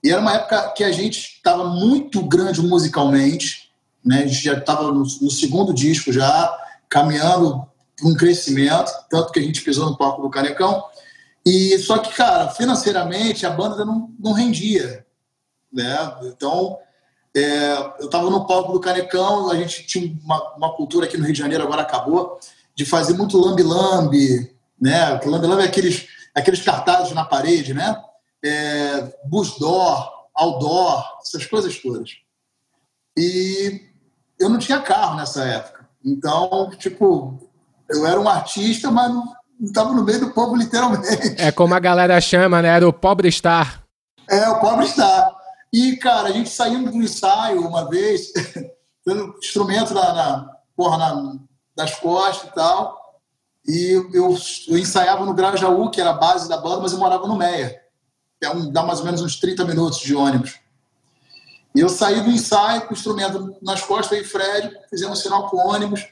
S5: E era uma época que a gente estava muito grande musicalmente, né? A gente já estava no, no, segundo disco já, caminhando um crescimento, tanto que a gente pisou no palco do Canecão. E só que, cara, financeiramente a banda não, não rendia, né? Então, é, eu estava no palco do Canecão, a gente tinha uma, uma, cultura aqui no Rio de Janeiro, agora acabou, de fazer muito lambi-lambi, né? Lambi-lambi é aqueles, aqueles cartazes na parede, né? É, busdor, outdoor, essas coisas todas. E eu não tinha carro nessa época. Então, tipo, eu era um artista, mas não estava no meio do povo, literalmente.
S2: É como a galera chama, né? Era o pobre star.
S5: É, o pobre star. E, cara, a gente saindo do ensaio uma vez, tendo instrumento na, na, porra, na, nas costas e tal. E eu, eu, ensaiava no Grajaú, que era a base da banda, mas eu morava no Meia. É um, dá mais ou menos uns 30 minutos de ônibus. E eu saí do ensaio com o instrumento nas costas, e Fred, fizemos um sinal com o ônibus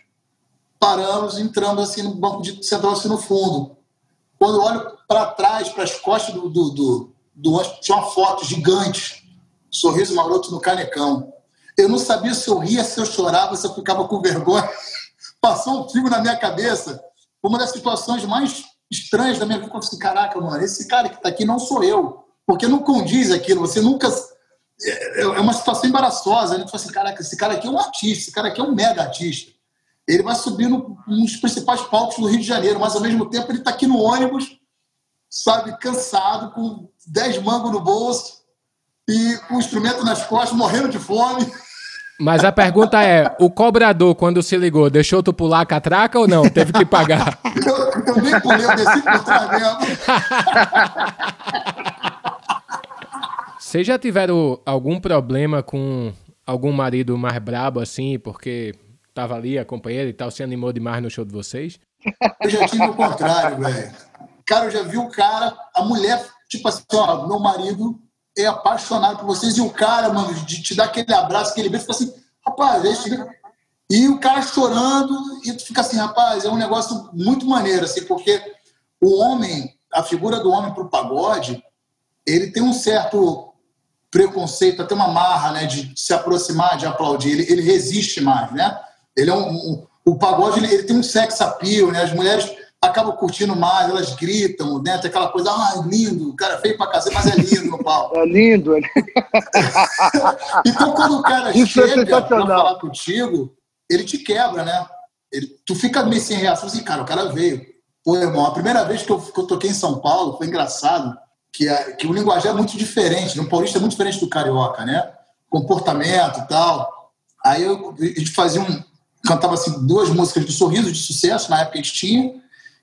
S5: paramos, entramos assim no banco de central, assim no fundo. Quando eu olho para trás, para as costas do, do, do, do tinha uma foto gigante, sorriso maroto no canecão. Eu não sabia se eu ria, se eu chorava, se eu ficava com vergonha. Passou um filme na minha cabeça. Uma das situações mais estranhas da minha vida. Eu falei assim, caraca, mano, esse cara que está aqui não sou eu. Porque não condiz aquilo. Você nunca... É, é uma situação embaraçosa. Tu fala assim, caraca, esse cara aqui é um artista. Esse cara aqui é um mega artista ele vai subir no, nos principais palcos do Rio de Janeiro, mas ao mesmo tempo ele está aqui no ônibus, sabe, cansado, com 10 mangos no bolso e com o instrumento nas costas, morrendo de fome.
S2: Mas a pergunta é: o cobrador, quando se ligou, deixou tu pular a catraca ou não? Teve que pagar?
S5: eu, eu nem pulei, eu desci por trás.
S2: Vocês já tiveram algum problema com algum marido mais brabo assim, porque tava ali, a companheira e tal, se animou demais no show de vocês?
S5: Eu já tive o contrário, velho. Cara, eu já vi o cara, a mulher, tipo assim, ó, meu marido é apaixonado por vocês, e o cara, mano, de te dar aquele abraço, aquele beijo, fica assim, rapaz, é isso. E o cara chorando, e tu fica assim, rapaz, é um negócio muito maneiro, assim, porque o homem, a figura do homem pro pagode, ele tem um certo preconceito, até uma marra, né, de se aproximar, de aplaudir, ele, ele resiste mais, né? Ele é um, um o pagode ele, ele, tem um sex appeal, né? As mulheres acabam curtindo mais, elas gritam, né? Tem aquela coisa, ah, lindo, o cara é feio pra casar, mas é lindo no palco.
S4: É lindo. É
S5: então, quando o cara Isso é chega é pra falar contigo, ele te quebra, né? Ele, tu fica meio sem reação, assim, cara, o cara veio. Pô, irmão, a primeira vez que eu, que eu toquei em São Paulo foi engraçado, que, é, que o linguajar é muito diferente, no paulista é muito diferente do carioca, né? Comportamento e tal. Aí eu, a gente fazia um, cantava assim, duas músicas do Sorriso de sucesso, na época que a gente tinha,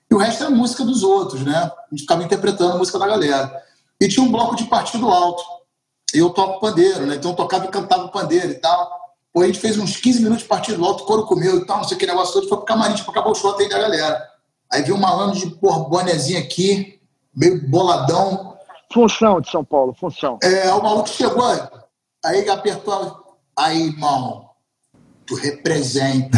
S5: e o resto era música dos outros, né? A gente ficava interpretando a música da galera. E tinha um bloco de partido alto. E eu toco pandeiro, né? Então eu tocava e cantava pandeiro e tal. Pô, a gente fez uns 15 minutos de partido alto, coro comeu e tal, não sei o que negócio todo, foi pro camarim pra acabar o show até da galera. Aí viu um malandro de porra, bonezinho aqui, meio boladão,
S4: Função de São Paulo, função.
S5: É, o maluco chegou, aí apertou. Aí, irmão, tu representa.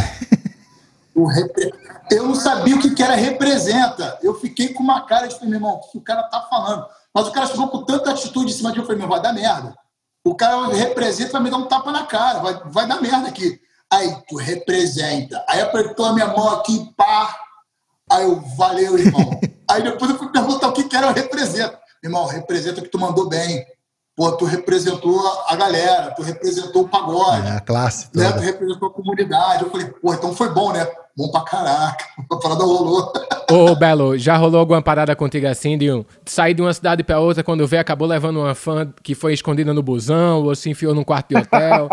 S5: tu repre... Eu não sabia o que, que era representa. Eu fiquei com uma cara de, meu irmão, o que o cara tá falando? Mas o cara chegou com tanta atitude em cima de mim, eu falei, meu, vai dar merda. O cara representa, vai me dar um tapa na cara, vai, vai dar merda aqui. Aí, tu representa. Aí apertou a minha mão aqui, pá. Aí eu, valeu, irmão. Aí depois eu fui perguntar o que, que era o representa. Irmão, representa que tu mandou bem. Pô, tu representou a galera, tu representou o pagode. É,
S3: a classe
S5: toda. Né? Tu representou a comunidade. Eu falei, pô, então foi bom, né? Bom pra caraca. A parada rolou.
S2: Ô, Belo, já rolou alguma parada contigo assim, de um, sair de uma cidade pra outra, quando vê, acabou levando uma fã que foi escondida no busão, ou se enfiou num quarto de hotel?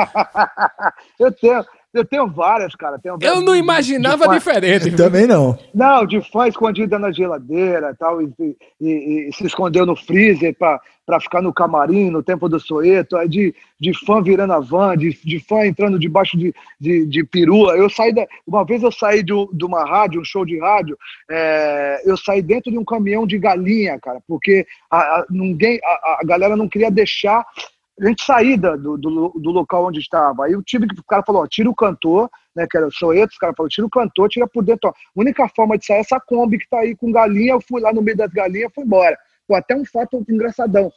S4: eu tenho... Eu tenho várias, cara. Tenho
S2: eu não imaginava diferente.
S3: Eu também não.
S4: Não, de fã escondida na geladeira tal, e, e, e, e se escondeu no freezer para ficar no camarim no tempo do Soeto, de, de fã virando a van, de, de fã entrando debaixo de, de, de perua. Eu saí da, uma vez eu saí de, de uma rádio, um show de rádio, é, eu saí dentro de um caminhão de galinha, cara, porque a, a ninguém, a, a galera não queria deixar a gente sair do, do, do, local onde estava. Aí eu tive que, o cara falou, ó, tira o cantor, né, que era o Soeto, o cara falou, tira o cantor, tira por dentro. Ó. A única forma de sair é essa Kombi que tá aí com galinha, eu fui lá no meio das galinhas fui embora. Pô, até um fato engraçadão.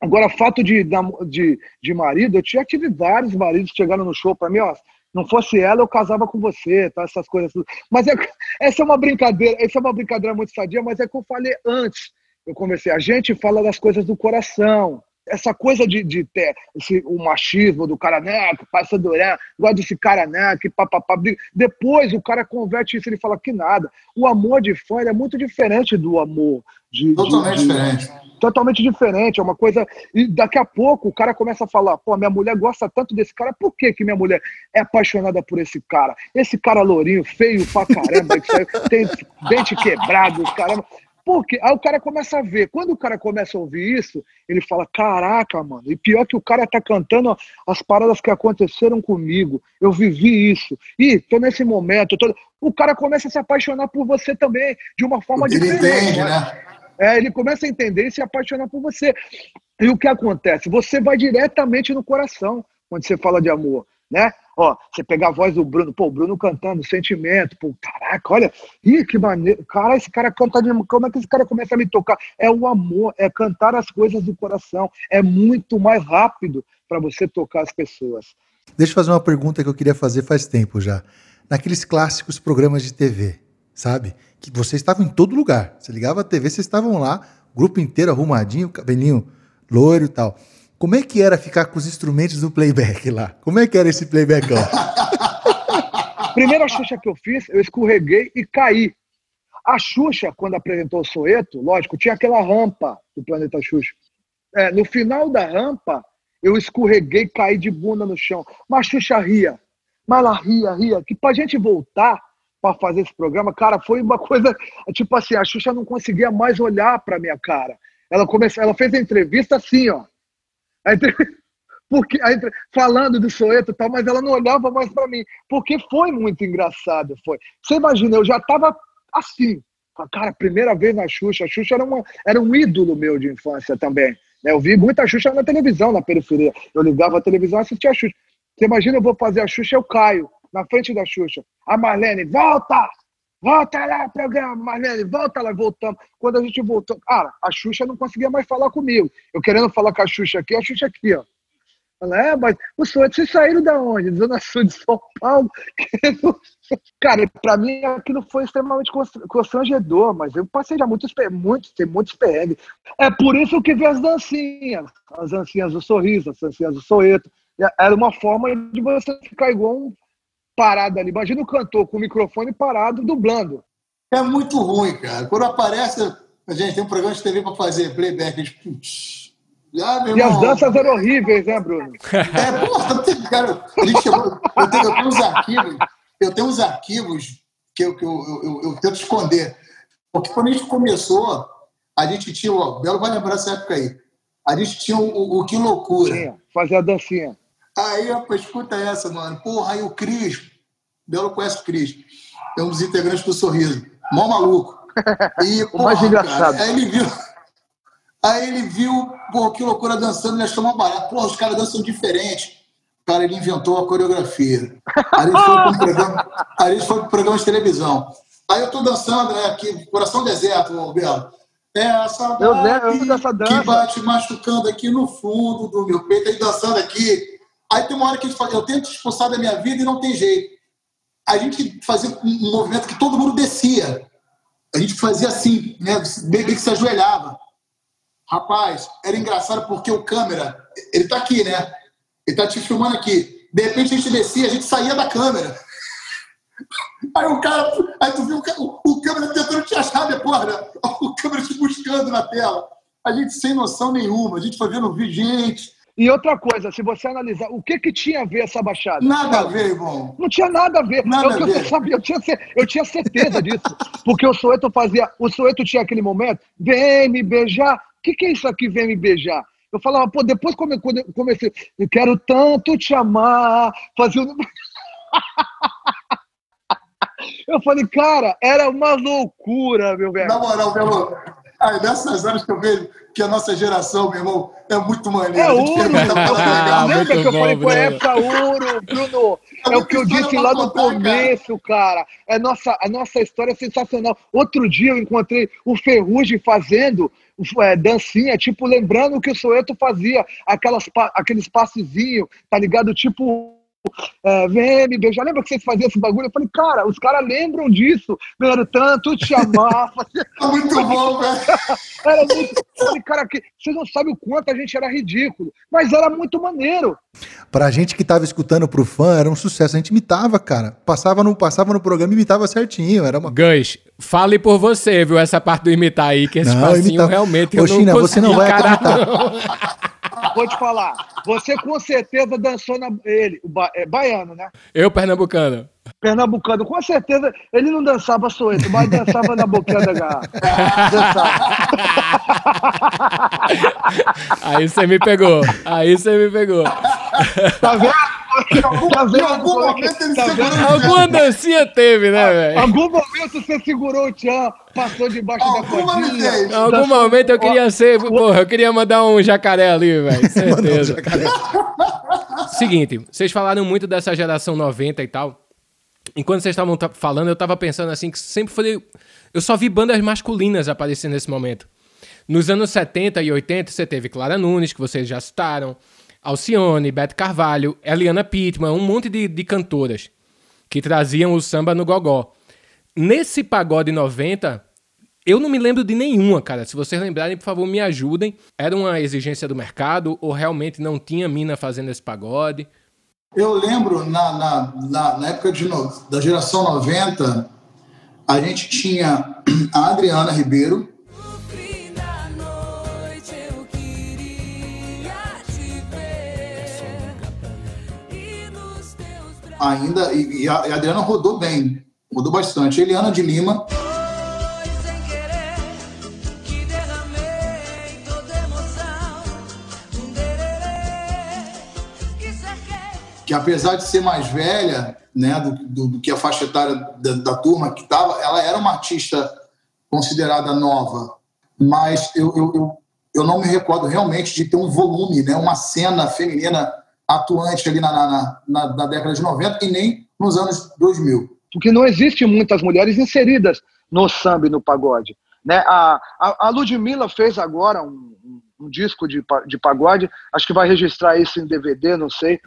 S4: Agora, fato de, de, de marido, eu já tive vários maridos que chegaram no show para mim, ó, não fosse ela, eu casava com você, tá? Essas coisas. Mas é, essa é uma brincadeira, essa é uma brincadeira muito sadia, mas é que eu falei antes. Eu comecei, a gente fala das coisas do coração, essa coisa de, de ter esse, o machismo do cara, né, que passa Duran, gosta desse cara, né, que papapá. Depois o cara converte isso, ele fala que nada. O amor de fã é muito diferente do amor de.
S5: Totalmente
S4: de,
S5: diferente.
S4: Totalmente diferente, é uma coisa. E daqui a pouco o cara começa a falar: pô, minha mulher gosta tanto desse cara, por que, que minha mulher é apaixonada por esse cara? Esse cara lourinho, feio pra caramba, que tem dente quebrado, caramba. Porque aí o cara começa a ver. Quando o cara começa a ouvir isso, ele fala: Caraca, mano. E pior que o cara tá cantando as paradas que aconteceram comigo. Eu vivi isso. E tô nesse momento. Tô... O cara começa a se apaixonar por você também, de uma forma
S5: ele
S4: diferente.
S5: Ele entende, né? né?
S4: É, ele começa a entender e se apaixonar por você. E o que acontece? Você vai diretamente no coração quando você fala de amor né? Ó, você pegar a voz do Bruno, pô, o Bruno cantando, sentimento, pô, caraca, olha, ih, que maneiro, cara, esse cara canta de, como é que esse cara começa a me tocar? É o amor, é cantar as coisas do coração, é muito mais rápido para você tocar as pessoas.
S3: Deixa eu fazer uma pergunta que eu queria fazer faz tempo já. Naqueles clássicos programas de TV, sabe? Que você estava em todo lugar. Você ligava a TV, vocês estavam lá, grupo inteiro arrumadinho, cabelinho loiro e tal. Como é que era ficar com os instrumentos do playback lá? Como é que era esse playbackão?
S4: Primeira Xuxa que eu fiz, eu escorreguei e caí. A Xuxa, quando apresentou o Soeto, lógico, tinha aquela rampa do Planeta Xuxa. É, no final da rampa, eu escorreguei e caí de bunda no chão. Mas a Xuxa ria. Mas ela ria, ria. Que pra gente voltar para fazer esse programa, cara, foi uma coisa. Tipo assim, a Xuxa não conseguia mais olhar pra minha cara. Ela, começou, ela fez a entrevista assim, ó. porque falando do Soeto tal, mas ela não olhava mais para mim, porque foi muito engraçado, foi. Você imagina, eu já tava assim, cara, primeira vez na Xuxa, a Xuxa era, uma, era um ídolo meu de infância também. Né? Eu vi muita Xuxa na televisão, na periferia. Eu ligava a televisão e assistia a Xuxa. Você imagina eu vou fazer a Xuxa, eu caio na frente da Xuxa. A Marlene, volta! Volta lá, programa, Marlene, volta lá, voltamos. Quando a gente voltou, cara, a Xuxa não conseguia mais falar comigo. Eu querendo falar com a Xuxa aqui, a Xuxa aqui, ó. Ela, é, mas os vocês saíram da onde? Zona Sul de São Paulo. Cara, para mim aquilo foi extremamente constrangedor, mas eu passei já muitos, muitos, tem muitos perrengues. É por isso que vi as dancinhas, as dancinhas do sorriso, as dancinhas do soeto. Era uma forma de você ficar igual um parado ali. Imagina o cantor com o microfone parado, dublando.
S5: É muito ruim, cara. Quando aparece, a gente tem um programa de TV para fazer playback.
S4: Ah, e as danças eram horríveis, né, Bruno?
S5: É, porra, cara, gente chegou, eu, tenho, eu tenho uns arquivos, eu tenho uns arquivos que eu, que eu, eu, eu, tento esconder. Porque quando a gente começou, a gente tinha, o Belo vai lembrar essa época aí, a gente tinha o, o, Que Loucura. Tinha,
S4: fazia a dancinha.
S5: Aí, rapaz, escuta essa, mano. Porra, aí o Cris, Belo conhece o Cris, é um dos integrantes do Sorriso. Mó maluco.
S4: E, porra, mais engraçado.
S5: Cara, aí ele viu. Aí ele viu, pô, que loucura dançando, ele achou uma barata. Pô, os caras dançam diferente. Cara, ele inventou a coreografia. Aí ele foi para um programa, aí ele foi pro programa de televisão. Aí eu tô dançando, né, aqui, Coração Deserto, Belo. É essa
S4: eu, eu dessa dança.
S5: que bate machucando aqui no fundo do meu peito, aí dançando aqui. Aí tem uma hora que eu tento expulsar da minha vida e não tem jeito. A gente fazia um movimento que todo mundo descia. A gente fazia assim, né, meio que se ajoelhava. Rapaz, era engraçado porque o câmera, ele tá aqui, né? Ele tá te filmando aqui. De repente a gente descia, a gente saía da câmera. Aí o cara, aí tu viu o, o câmera tentando te achar depois, né? O câmera te buscando na tela. A gente sem noção nenhuma, a gente foi vendo vídeo, gente.
S4: E outra coisa, se você analisar, o que que tinha a ver essa baixada?
S5: Nada a ver, irmão.
S4: Não tinha nada a ver.
S5: Nada
S4: eu,
S5: a ver.
S4: Eu, sabia, eu, tinha, eu tinha certeza disso. Porque o Soeto fazia. O Soeto tinha aquele momento, vem me beijar. O que, que é isso aqui, vem me beijar? Eu falava, pô, depois quando eu comecei, eu quero tanto te amar, fazia. Eu falei, cara, era uma loucura, meu velho.
S5: Na moral, meu aí nessas horas que eu vejo que a nossa geração, meu irmão, é muito maneiro.
S4: É ouro!
S2: Ah,
S4: Lembra
S2: muito
S4: que eu
S2: bom,
S4: falei, pô, é época ouro, Bruno? É o que eu disse lá no começo, cara. É nossa, a nossa história é sensacional. Outro dia eu encontrei o Ferrugem fazendo é, dancinha, tipo, lembrando o que o Soeto fazia, aquelas, aqueles passezinhos, tá ligado? Tipo, é, vem me beijar. Lembra que vocês faziam esse bagulho? Eu falei, cara, os caras lembram disso. Quero tanto te amar.
S5: É muito bom, velho.
S4: Era muito. Falei, cara, que, vocês não sabem o quanto a gente era ridículo. Mas era muito maneiro.
S3: Pra gente que tava escutando pro fã, era um sucesso. A gente imitava, cara. Passava no, passava no programa e imitava certinho. Era uma.
S2: Gans, fale por você, viu? Essa parte do imitar aí, que esse
S3: Não,
S2: passinho
S3: imitar-
S2: realmente
S3: Ô,
S2: eu
S3: China,
S2: não
S3: você não vai acabar.
S2: não.
S4: Vou te falar. Você com certeza dançou na. Ele, o ba, é, baiano, né?
S2: Eu, pernambucano.
S4: Pernambucano, com certeza. Ele não dançava soeto, mas dançava na boquinha da garrafa. Dançava.
S2: Aí você me pegou. Aí você me pegou.
S4: Tá vendo? Tá
S5: Em algum
S4: é que-
S5: momento ele
S4: tá
S5: segurou
S4: vendo?
S5: o
S2: Alguma dancinha teve, né, velho?
S4: Algum momento você segurou o tchan, passou debaixo da cordinha.
S2: Em algum momento eu queria ser. Porra, eu queria mandar um jacaré ali, velho. Certeza. Seguinte, vocês falaram muito dessa geração 90 e tal. Enquanto vocês estavam ta- falando, eu tava pensando assim que sempre foi. Eu só vi bandas masculinas aparecendo nesse momento. Nos anos 70 e 80, você teve Clara Nunes, que vocês já citaram, Alcione, Beth Carvalho, Eliana Pittman, um monte de, de cantoras que traziam o samba no gogó. Nesse pagode 90, eu não me lembro de nenhuma, cara. Se vocês lembrarem, por favor, me ajudem. Era uma exigência do mercado ou realmente não tinha mina fazendo esse pagode?
S5: Eu lembro, na, na, na, na época de da geração 90, a gente tinha a Adriana Ribeiro, ainda, e, e a, e a Adriana rodou bem, rodou bastante. Eliana de Lima,
S6: que
S5: apesar de ser mais velha né, do, do- do que a faixa etária da, da turma que estava, ela era uma artista considerada nova, mas eu, eu, eu, eu não me recordo realmente de ter um volume, né, uma cena feminina atuante ali na, na, na, na década de 90 e nem nos anos 2000.
S4: porque não existe muitas mulheres inseridas no samba e no pagode. Né? A, a, a Ludmilla fez agora um, um- um disco de, de pagode, acho que vai registrar isso em DVD, não sei.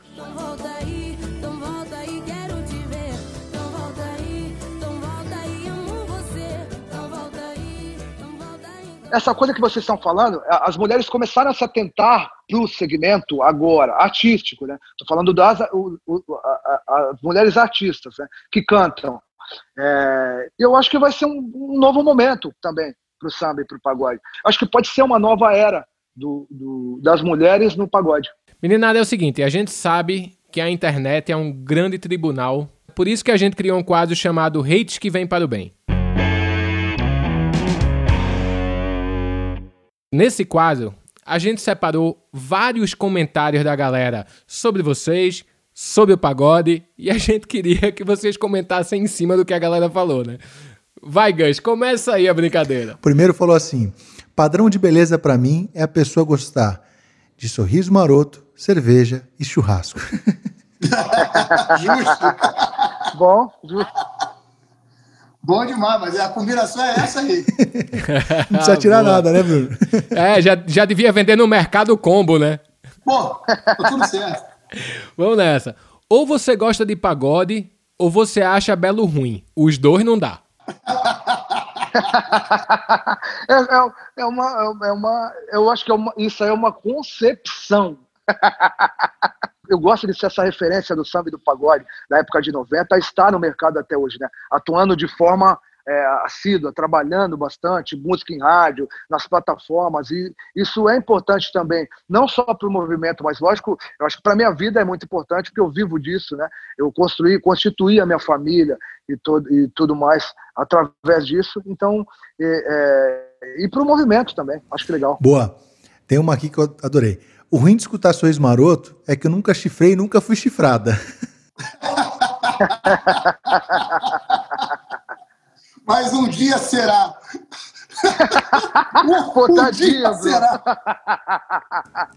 S4: Essa coisa que vocês estão falando, as mulheres começaram a se atentar para o segmento agora, artístico, né? Estou falando das o- o- a- a- as mulheres artistas né? que cantam. É, eu acho que vai ser um, um novo momento também para o samba e para o pagode. Acho que pode ser uma nova era do- do- das mulheres no pagode.
S2: Meninada, é o seguinte, a gente sabe que a internet é um grande tribunal, por isso que a gente criou um quadro chamado Hate que Vem para o Bem. Nesse quadro, a gente separou vários comentários da galera sobre vocês, sobre o pagode, e a gente queria que vocês comentassem em cima do que a galera falou, né? Vai, Gus, começa aí a brincadeira.
S3: Primeiro falou assim: padrão de beleza pra mim é a pessoa gostar de sorriso maroto, cerveja e churrasco.
S5: Justo.
S4: Bom, justo.
S5: Bom demais, mas a combinação é essa aí.
S3: Não precisa tirar
S2: boa.
S3: nada, né, Bruno?
S2: É, já, já devia vender no mercado combo, né?
S5: Pô, tá tudo certo.
S2: Vamos nessa. Ou você gosta de pagode, ou você acha belo ruim. Os dois não dá.
S4: É, é- é uma, é uma. Eu acho que é uma- isso aí é uma concepção. Eu gosto de ser essa referência do samba e do pagode da época de 90, está no mercado até hoje, né? Atuando de forma é, assídua, trabalhando bastante, música em rádio, nas plataformas, e isso é importante também, não só para o movimento, mas lógico, eu acho que para minha vida é muito importante, porque eu vivo disso, né? Eu construí, constituí a minha família e, todo, e tudo mais através disso, então, é, é, e para o movimento também, acho que legal.
S3: Boa. Tem uma aqui que eu adorei. O ruim de escutar sorriso maroto é que eu nunca chifrei e nunca fui chifrada.
S5: Mas um dia será. Um dia
S4: Bruno.
S5: será.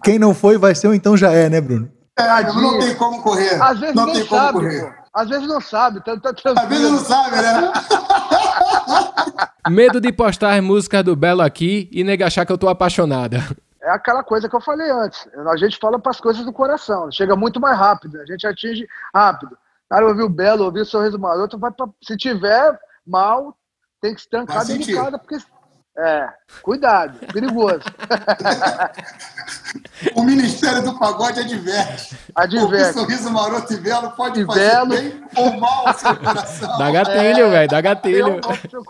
S3: Quem não foi, vai ser ou então já é, né, Bruno?
S5: É, não tem como correr.
S4: Às vezes
S5: não tem como
S4: sabe,
S5: correr.
S4: pô. Às vezes não sabe, tá, tá
S5: Às vezes não sabe, né?
S2: Medo de postar as músicas do Belo aqui e nega achar que eu tô apaixonada.
S4: É aquela coisa que eu falei antes. A gente fala para as coisas do coração. Chega muito mais rápido. A gente atinge rápido. Cara, ouvir o Belo, ouvir o Sorriso Maroto, vai pra, se tiver mal, tem que se trancar
S5: Vai
S4: dentro de
S5: sentir.
S4: casa, porque. É, cuidado, perigoso.
S5: O Ministério do Pagode adverte.
S4: Adverte.
S5: O sorriso maroto e belo pode
S4: E
S5: fazer
S4: belo.
S5: bem ou mal ao seu coração.
S2: Dá gatilho, velho, dá
S4: Eu
S2: gatilho.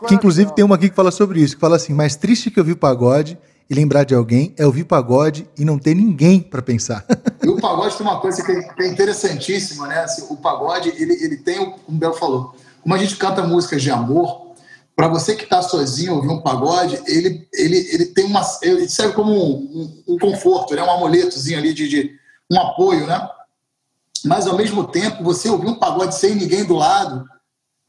S3: Que inclusive tem uma aqui que fala sobre isso, que fala assim, mais triste que ouvir pagode e lembrar de alguém é ouvir pagode e não ter ninguém pra pensar.
S5: E o pagode tem uma coisa que é, interessantíssima, né? Assim, o pagode, ele, ele tem, o- como o Bel falou, como a gente canta músicas de amor, para você que está sozinho ouvir um pagode, ele, ele, ele tem uma. Ele serve como um, um- um conforto, né? um amuletozinho ali de, de um apoio, né? Mas ao mesmo tempo, você ouvir um pagode sem ninguém do lado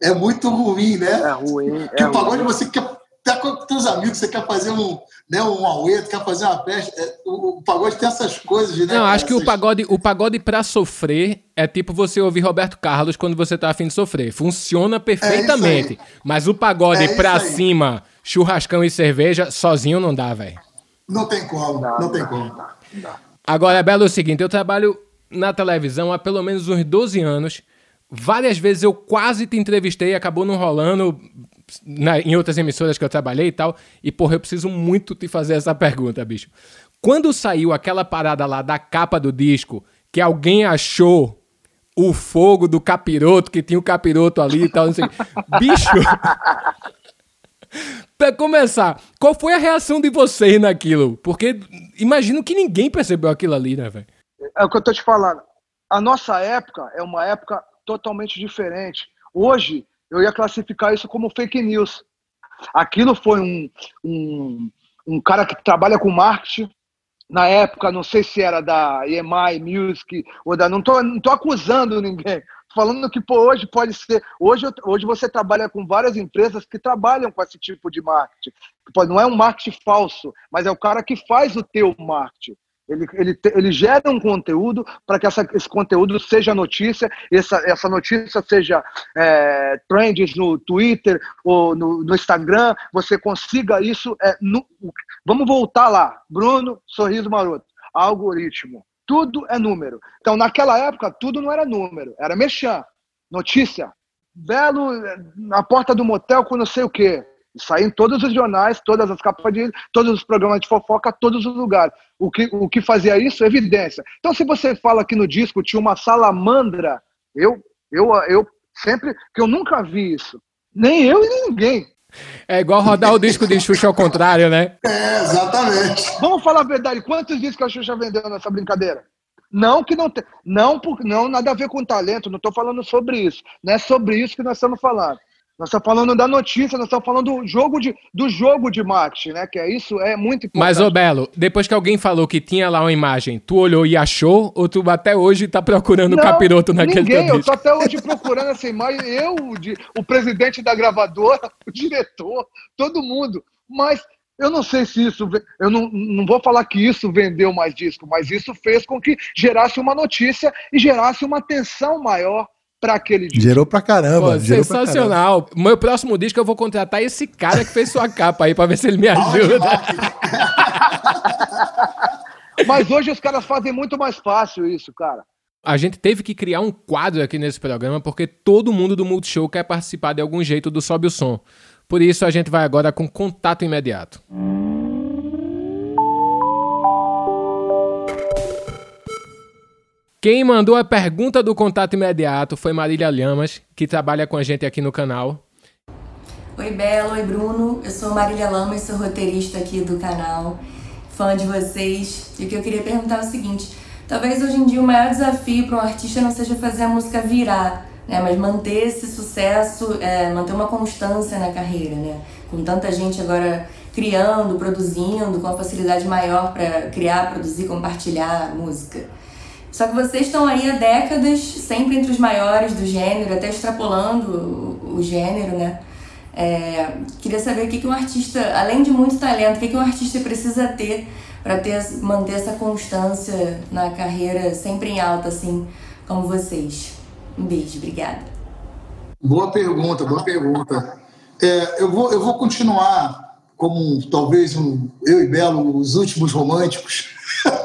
S5: é muito ruim, né?
S4: É ruim.
S5: Porque
S4: É
S5: o pagode
S4: ruim.
S5: você quer tá com teus amigos, você quer fazer um, né, um aueto, quer fazer uma festa. É, o, o pagode tem essas coisas, né?
S2: Não,
S5: cara?
S2: acho que o
S5: Essas-
S2: pagode, o pagode pra sofrer é tipo você ouvir Roberto Carlos quando você tá afim de sofrer. Funciona perfeitamente. Mas o pagode
S5: É
S2: pra
S5: aí.
S2: cima, churrascão e cerveja, sozinho não dá, velho.
S5: Não tem como, não tem como.
S2: Agora, Belo, é o seguinte, eu trabalho na televisão há pelo menos uns 12 anos. Várias vezes eu quase te entrevistei, acabou não rolando na- em outras emissoras que eu trabalhei e tal. E, porra, eu preciso muito te fazer essa pergunta, bicho. Quando saiu aquela parada lá da capa do disco, que alguém achou o fogo do capiroto, que tinha o capiroto ali e tal, não sei. Bicho! Pra começar, qual foi a reação de vocês naquilo? Porque imagino que ninguém percebeu aquilo ali, né, velho?
S4: É o que eu tô te falando. A nossa época é uma época totalmente diferente. Hoje, eu ia classificar isso como fake news. Aquilo foi um, um, um cara que trabalha com marketing. Na época, não sei se era da EMI Music ou da. Não tô, não tô acusando ninguém. Falando que pô, hoje pode ser. Hoje, hoje você trabalha com várias empresas que trabalham com esse tipo de marketing. Não é um marketing falso, mas é o cara que faz o teu marketing. Ele, ele, ele gera um conteúdo para que essa, esse conteúdo seja notícia, essa, essa notícia seja é, trends no Twitter ou no, no Instagram, você consiga isso. É, no- vamos voltar lá. Bruno, sorriso maroto. Algoritmo. Tudo é número. Então, naquela época, tudo não era número, era mexer. Notícia. Belo na porta do motel com não sei o quê. Saía em todos os jornais, todas as capas de todos os programas de fofoca, todos os lugares. O que, o que fazia isso? Evidência. Então, se você fala que no disco tinha uma salamandra, eu, eu, eu sempre, que eu nunca vi isso. Nem eu e nem ninguém.
S2: É igual rodar o disco de Xuxa ao contrário, né?
S5: É, exatamente.
S4: Vamos falar a verdade, quantos discos a Xuxa vendeu nessa brincadeira? Não que não tem, não, por, não nada a ver com talento, não estou falando sobre isso. Não é sobre isso que nós estamos falando. Nós estamos falando da notícia, nós estamos falando do jogo de, do jogo de marketing, né? Que é isso, é muito importante.
S2: Mas, ô Belo, depois que alguém falou que tinha lá uma imagem, tu olhou e achou, ou tu até hoje tá procurando o capiroto naquele
S4: Ninguém, eu
S2: disco?
S4: até hoje procurando essa imagem, eu, o presidente da gravadora, o diretor, todo mundo. Mas Eu não sei se isso. Eu não, não vou falar que isso vendeu mais disco, mas isso fez com que gerasse uma notícia e gerasse uma atenção maior para aquele disco.
S3: Gerou pra caramba.
S2: Pô,
S3: gerou
S2: sensacional. Pra Meu próximo disco eu vou contratar esse cara que fez sua capa aí pra ver se ele me ajuda.
S4: Mas hoje os caras fazem muito mais fácil isso, cara.
S2: A gente teve que criar um quadro aqui nesse programa porque todo mundo do Multishow quer participar de algum jeito do Sobe o Som. Por isso a gente vai agora com contato imediato. Quem mandou a pergunta do contato imediato foi Marília Lhamas, que trabalha com a gente aqui no canal.
S7: Oi, Bela. Oi, Bruno. Eu sou Marília Lamas, sou roteirista aqui do canal, fã de vocês. E o que eu queria perguntar é o seguinte: talvez hoje em dia o maior desafio para um artista não seja fazer a música virar, né? Mas manter esse sucesso, é, manter uma constância na carreira, né? Com tanta gente agora criando, produzindo, com uma facilidade maior para criar, produzir, compartilhar música. Só que vocês estão aí há décadas, sempre entre os maiores do gênero, até extrapolando o, gênero, né? É, queria saber o que, que um artista, além de muito talento, o que, que um artista precisa ter para ter, manter essa constância na carreira sempre em alta, assim, como vocês. Um beijo, obrigada.
S5: Boa pergunta, boa pergunta. É, eu, vou, eu vou continuar como talvez um, eu e Belo, os últimos românticos.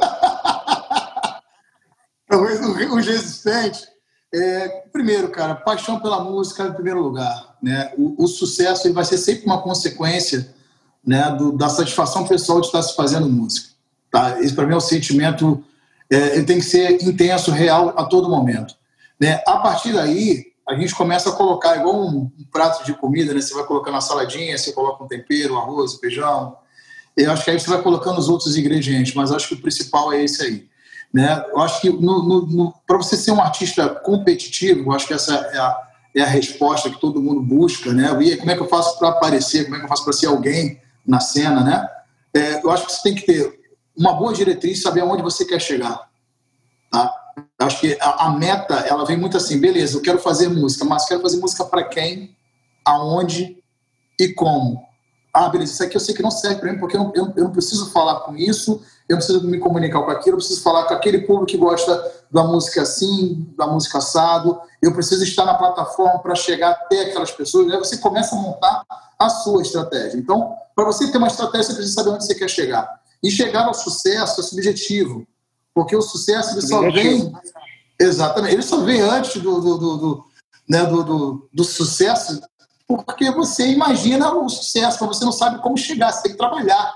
S5: talvez os resistentes. É, primeiro, cara, paixão pela música em primeiro lugar. Né? O, o sucesso ele vai ser sempre uma consequência né, do, da satisfação pessoal de estar se fazendo música. Tá? Esse, para mim, é um sentimento. É, ele tem que ser intenso, real, a todo momento. Né? A partir daí, a gente começa a colocar, igual um, um prato de comida, né? você vai colocando a saladinha, você coloca um tempero, arroz, feijão. Eu acho que aí você vai colocando os outros ingredientes, mas acho que o principal é esse aí. Né? Eu acho que para você ser um artista competitivo, eu acho que essa é a, é a resposta que todo mundo busca, né? E como é que eu faço para aparecer? Como é que eu faço para ser alguém na cena, né? É, eu acho que você tem que ter uma boa diretriz, saber aonde você quer chegar, tá? Eu acho que a, a, meta ela vem muito assim, beleza? Eu quero fazer música, mas quero fazer música para quem, aonde e como. Ah, beleza, isso aqui eu sei que não serve para mim porque eu eu, eu não preciso falar com isso eu preciso me comunicar com aquilo, eu preciso falar com aquele público que gosta da música assim, da música assado, eu preciso estar na plataforma para chegar até aquelas pessoas, aí você começa a montar a sua estratégia. Então, para você ter uma estratégia, você precisa saber onde você quer chegar. E chegar ao sucesso é subjetivo, porque o sucesso ele só vem... Exatamente, ele só vem antes do, do, do, do né, do, do, do sucesso, porque você imagina o sucesso, mas você não sabe como chegar, você tem que trabalhar.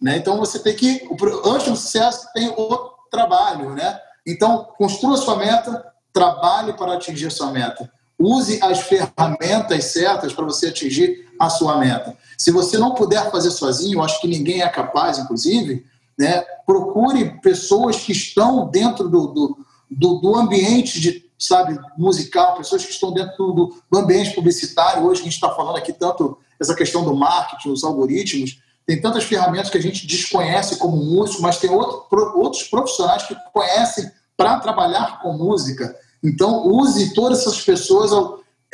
S5: Né? Então você tem que, antes do sucesso, tem o trabalho. Né? Então, construa sua meta, trabalhe para atingir sua meta. Use as ferramentas certas para você atingir a sua meta. Se você não puder fazer sozinho, eu acho que ninguém é capaz, inclusive, né? procure pessoas que estão dentro do, do, do, do ambiente de, sabe, musical, pessoas que estão dentro do, do ambiente publicitário. Hoje a gente está falando aqui tanto essa questão do marketing, os algoritmos, tem tantas ferramentas que a gente desconhece como músico, mas tem outro, outros profissionais que conhecem para trabalhar com música. Então, use todas essas pessoas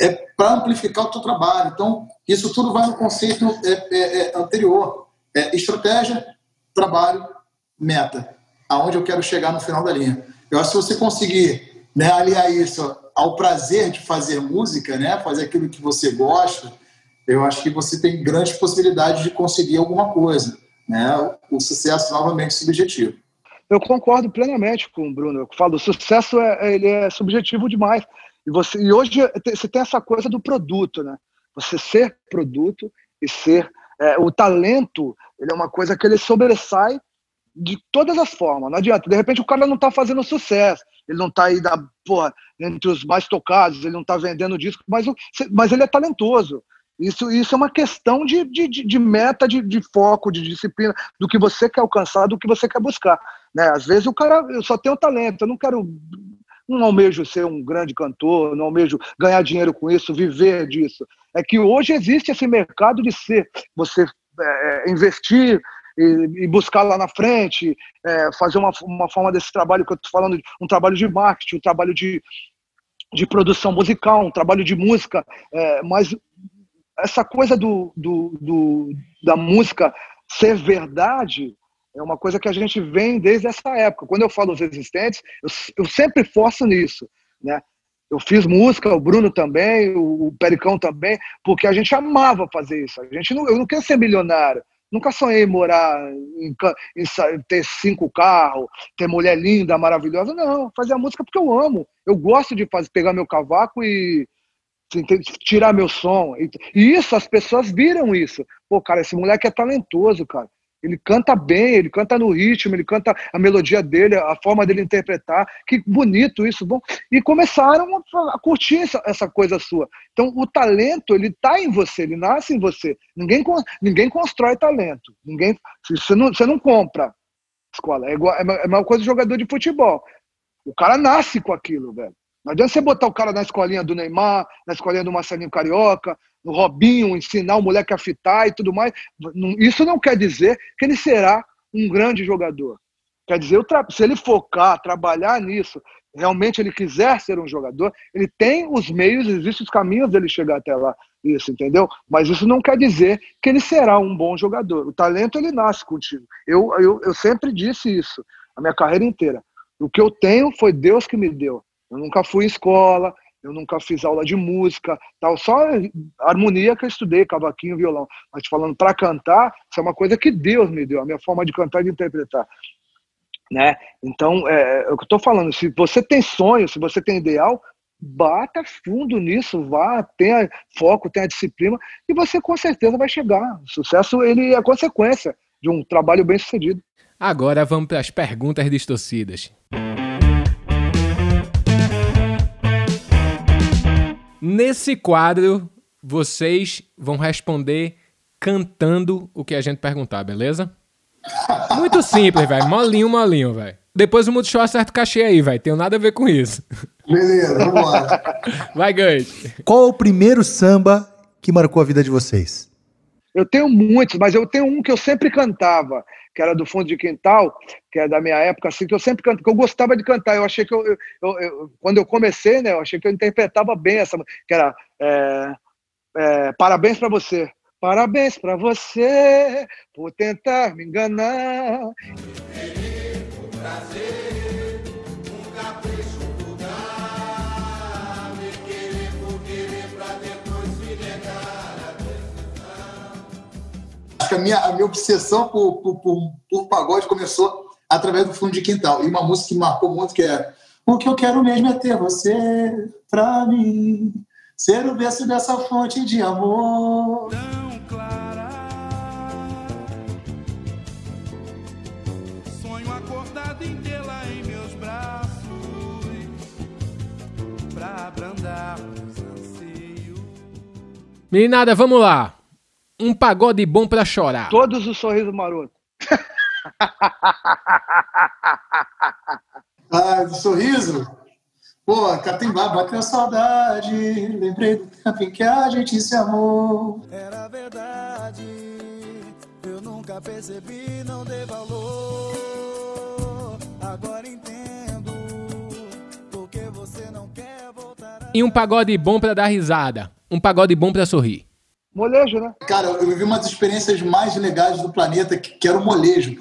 S5: é, para amplificar o teu trabalho. Então, isso tudo vai no conceito é, é, é, anterior. É estratégia, trabalho, meta. Aonde eu quero chegar no final da linha. Eu acho que se você conseguir né, aliar isso ao prazer de fazer música, né, fazer aquilo que você gosta, eu acho que você tem grandes possibilidades de conseguir alguma coisa. Né? O sucesso, novamente, é subjetivo.
S4: Eu concordo plenamente com o Bruno. Eu falo, o sucesso é, ele é subjetivo demais. E, você, e hoje você tem essa coisa do produto, né? Você ser produto e ser. É, o talento, ele é uma coisa que ele sobressai de todas as formas. Não adianta. De repente o cara não está fazendo sucesso, ele não está aí da, porra, entre os mais tocados, ele não está vendendo disco, mas, mas ele é talentoso. Isso, isso é uma questão de, de, de meta, de, de, foco, de disciplina, do que você quer alcançar, do que você quer buscar. Né? Às vezes o cara, eu só tenho talento, eu não quero, não almejo ser um grande cantor, não almejo ganhar dinheiro com isso, viver disso. É que hoje existe esse mercado de ser, você é, investir e, e, buscar lá na frente, é, fazer uma, uma forma desse trabalho que eu estou falando, um trabalho de marketing, um trabalho de, de produção musical, um trabalho de música, é, mas essa coisa do, do, do, da música ser verdade é uma coisa que a gente vem desde essa época. Quando eu falo os existentes, eu, eu sempre forço nisso, né? Eu fiz música, o Bruno também, o, o Pericão também, porque a gente amava fazer isso. A gente não, eu não quero ser milionário. Nunca sonhei morar, em, em, ter cinco carros, ter mulher linda, maravilhosa. Não, fazer a música porque eu amo. Eu gosto de fazer, pegar meu cavaco e tirar meu som. E isso, as pessoas viram isso. Pô, cara, esse moleque é talentoso, cara. Ele canta bem, ele canta no ritmo, ele canta a melodia dele, a forma dele interpretar. Que bonito isso, bom. E começaram a curtir essa, essa coisa sua. Então, o talento, ele está em você, ele nasce em você. Ninguém, ninguém constrói talento. Ninguém, você, não, você não compra escola. É, igual, é a mesma coisa jogador de futebol. O cara nasce com aquilo, velho. Não adianta você botar o cara na escolinha do Neymar, na escolinha do Marcelinho Carioca, no Robinho, ensinar o moleque a fitar e tudo mais. Isso não quer dizer que ele será um grande jogador. Quer dizer, se ele focar, trabalhar nisso, realmente ele quiser ser um jogador, ele tem os meios, existem os caminhos dele chegar até lá. Isso, entendeu? Mas isso não quer dizer que ele será um bom jogador. O talento, ele nasce contigo. Eu, eu, eu sempre disse isso, a minha carreira inteira. O que eu tenho foi Deus que me deu. Eu nunca fui escola, eu nunca fiz aula de música, tal, só harmonia que eu estudei, cavaquinho, violão. Mas falando para cantar, isso é uma coisa que Deus me deu, a minha forma de cantar e de interpretar. Né? Então, é, é o que eu estou falando, se você tem sonho, se você tem ideal, bata fundo nisso, vá, tenha foco, tenha disciplina, e você com certeza vai chegar. O sucesso ele é consequência de um trabalho bem sucedido.
S2: Agora vamos para as perguntas distorcidas. Nesse quadro, vocês vão responder cantando o que a gente perguntar, beleza? Muito simples, velho. Molinho, molinho, velho. Depois o Multishow acerta o cachê aí, velho. Tem nada a ver com isso.
S5: Beleza, vamos lá.
S2: Vai, Gans.
S3: Qual o primeiro samba que marcou a vida de vocês?
S4: Eu tenho muitos, mas eu tenho um que eu sempre cantava, que era do fundo de quintal, que é da minha época, assim, que eu sempre canto, que eu gostava de cantar. Eu achei que eu, eu, eu, quando eu comecei, né, eu achei que eu interpretava bem essa, que era é, é, Parabéns para você. Parabéns para você por tentar me enganar.
S5: Que a minha, a minha obsessão por, por, por, por pagode começou através do fundo de quintal. E uma música que marcou muito que é O que eu quero mesmo é ter você pra mim, ser o berço dessa fonte de amor.
S8: Tão clara, sonho acordado em tê-la em meus braços, pra abrandar os anseios.
S2: Meninada, vamos lá. Um pagode bom pra chorar.
S4: Todos os sorrisos marotos.
S5: Ah, do sorriso? Pô, Catimbá, bateu saudade. Lembrei do tempo em que a gente se amou.
S8: Era verdade, eu nunca percebi, não dei valor. Agora entendo, porque você não quer voltar a...
S2: E um pagode bom pra dar risada. Um pagode bom pra sorrir.
S4: Molejo, né?
S5: Cara, eu vivi uma das experiências mais legais do planeta, que, que era o molejo.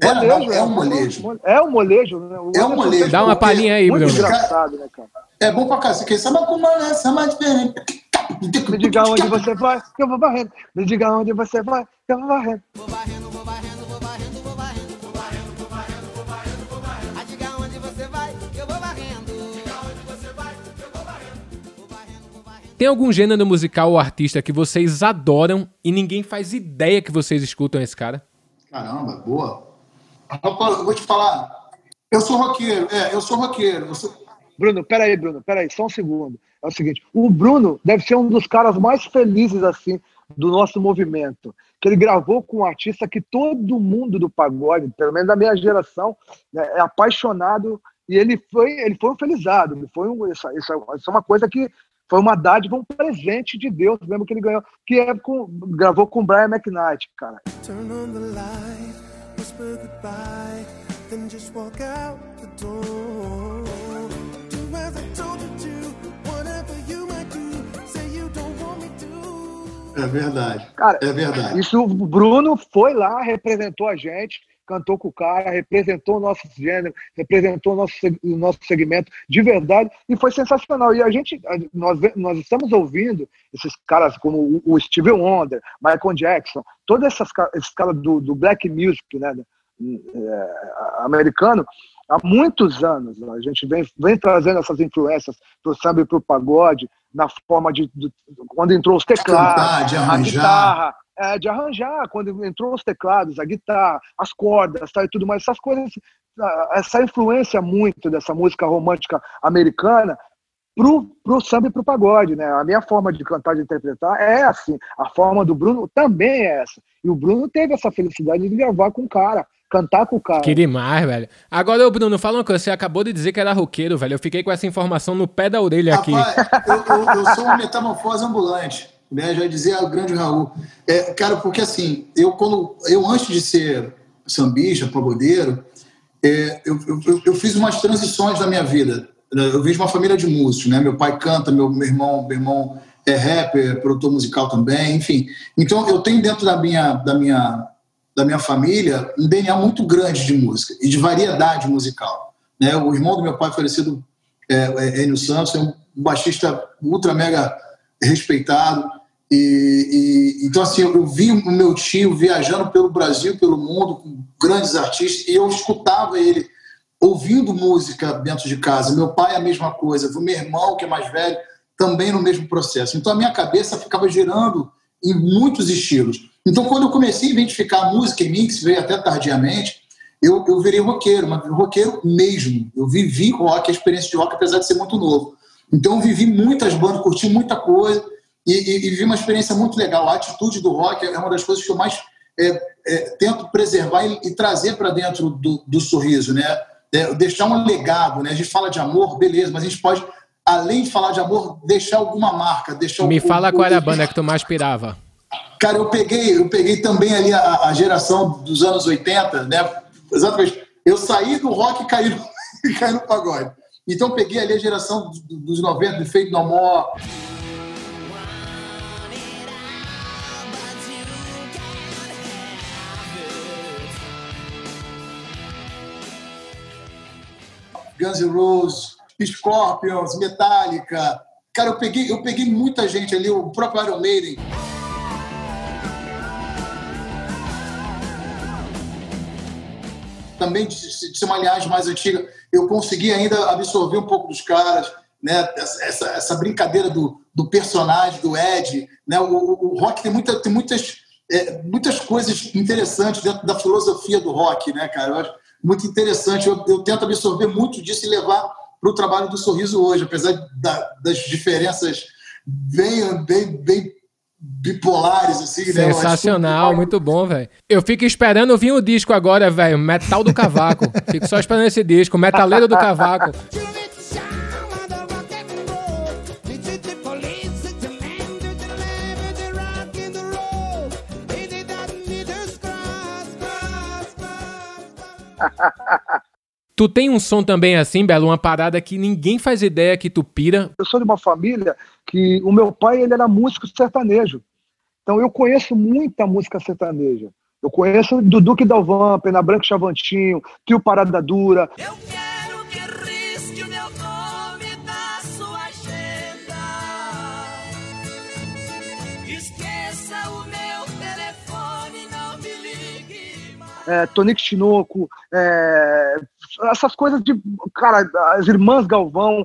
S5: Era, não, é um molejo.
S4: É um molejo, né? O
S5: É um molejo.
S2: Dá uma palhinha aí, Bruno.
S4: engraçado, né, cara?
S5: É bom pra cá. Você quer samba com uma samba diferente.
S4: Me diga onde você vai, que eu vou varrendo. Me diga onde você vai, que eu vou varrendo.
S8: Vou varrendo, vou varrendo,
S2: Tem algum gênero musical ou artista que vocês adoram e ninguém faz ideia que vocês escutam esse cara?
S5: Caramba, boa. Eu vou te falar. Eu sou roqueiro. É, eu sou roqueiro. Eu sou...
S4: Bruno, peraí, Bruno, peraí, só um segundo. É o seguinte, o Bruno deve ser um dos caras mais felizes, assim, do nosso movimento. Que ele gravou com um artista que todo mundo do pagode, pelo menos da minha geração, né, é apaixonado. E ele foi, ele foi um felizado. Ele foi um, isso, isso, é- isso é uma coisa que foi uma dádiva, um presente de Deus mesmo que ele ganhou. Que é com, gravou com o Brian McKnight, cara.
S8: Turn on the light, whisper goodbye, then just walk out the door. Do as I told you to, whatever you might do, say you don't want me to.
S5: É verdade.
S4: Cara,
S5: É verdade.
S4: Isso o Bruno foi lá, representou a gente, cantou com o cara, representou o nosso gênero, representou o nosso, o nosso segmento de verdade e foi sensacional. E a gente, nós, nós estamos ouvindo esses caras como o, Stevie Wonder, Michael Jackson, todos essas, esses caras do, do black music, né, é, americano, há muitos anos. né? A gente vem, vem trazendo essas influências para o samba e para o pagode, na forma de, de- quando entrou os teclados,
S5: cantar, de
S4: a guitarra, é, de arranjar, quando entrou os teclados, a guitarra, as cordas tá, e tudo mais, essas coisas, essa influência muito dessa música romântica americana pro, pro samba e pro pagode, né? A minha forma de cantar, de interpretar é assim. A forma do Bruno também é essa. E o Bruno teve essa felicidade de gravar com o cara, cantar com o cara.
S2: Que demais, velho. Agora, ô Bruno, fala uma coisa. Você acabou de dizer que era roqueiro, velho. Eu fiquei com essa informação no pé da orelha aqui.
S5: Rapaz, eu, eu- eu sou uma metamorfose ambulante, né? Já dizia o grande Raul. É, cara, porque assim, eu quando eu antes de ser sambista, pagodeiro, é, eu, eu- eu- fiz umas transições na minha vida. Eu vim de uma família de músicos, né? Meu pai canta, meu, meu irmão, meu irmão é rapper, produtor musical também, enfim. Então eu tenho dentro da minha da minha da minha família um DNA muito grande de música e de variedade musical. Né? O irmão do meu pai falecido, é, é, Enio Santos, é um baixista ultra mega respeitado. E, e- então, assim, eu vi o meu tio viajando pelo Brasil, pelo mundo, com grandes artistas, e eu escutava ele ouvindo música dentro de casa. Meu pai, a mesma coisa. Meu irmão, que é mais velho, também no mesmo processo. Então, a minha cabeça ficava girando em muitos estilos. Então, quando eu comecei a identificar a música em mim, que se veio até tardiamente, eu, eu virei roqueiro, mas roqueiro mesmo. Eu vivi rock, a experiência de rock, apesar de ser muito novo. Então, eu vivi muitas bandas, curti muita coisa e, e, e vivi uma experiência muito legal. A atitude do rock é uma das coisas que eu mais é, é, tento preservar e, e trazer para dentro do, do sorriso, né? É, deixar um legado, né? A gente fala de amor, beleza, mas a gente pode, além de falar de amor, deixar alguma marca, deixar
S2: Me
S5: o-
S2: fala
S5: o-
S2: qual era a banda que tu mais pirava.
S5: Cara, eu peguei, eu peguei também ali a, a geração dos anos 80, né? Exatamente. Eu saí do rock e caí no, caí no pagode. Então eu peguei ali a geração do- dos 90, do Fade No More. Guns N' Roses, Scorpions, Metallica. Cara, eu peguei, eu peguei muita gente ali, o próprio Iron Maiden. também de, de ser uma linhagem mais antiga, eu consegui ainda absorver um pouco dos caras, né? Essa, essa, brincadeira do, do personagem, do Ed, né? O, o- o rock tem, muita, tem muitas, é, muitas coisas interessantes dentro da filosofia do rock, né, cara? Eu acho muito interessante. Eu, eu tento absorver muito disso e levar para o trabalho do Sorriso hoje, apesar da- das diferenças bem, bem, bem bipolares, assim, né?
S2: Sensacional,
S5: que-
S2: muito bom, velho. Eu fico esperando vir o disco agora, velho. Metal do Cavaco. Fico só esperando esse disco. Metaleiro do Cavaco. Tu tem um som também assim, Belo? Uma parada que ninguém faz ideia que tu pira.
S4: Eu sou de uma família que o meu pai ele era músico sertanejo. Então eu conheço muita música sertaneja. Eu conheço Dudu Dalvan, Pena Branca e Chavantinho, Tio Parada Dura.
S8: Eu quero
S4: é, Tonico Tinoco, é, essas coisas de. Cara, as irmãs Galvão.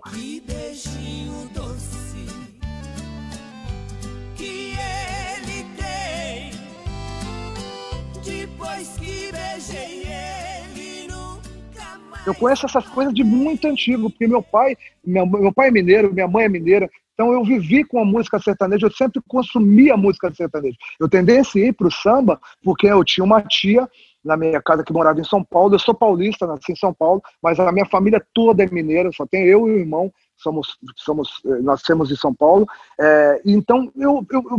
S4: Eu conheço essas coisas de muito antigo, porque meu pai, meu, meu pai é mineiro, minha mãe é mineira. Então eu vivi com a música sertaneja, eu sempre consumi a música sertaneja. Eu tendenciei para o samba porque eu tinha uma tia na minha casa que morava em São Paulo. Eu sou paulista, nasci em São Paulo, mas a minha família toda é mineira, só tem eu e o irmão, somos, somos, eh, nascemos em São Paulo. É, então eu, eu, eu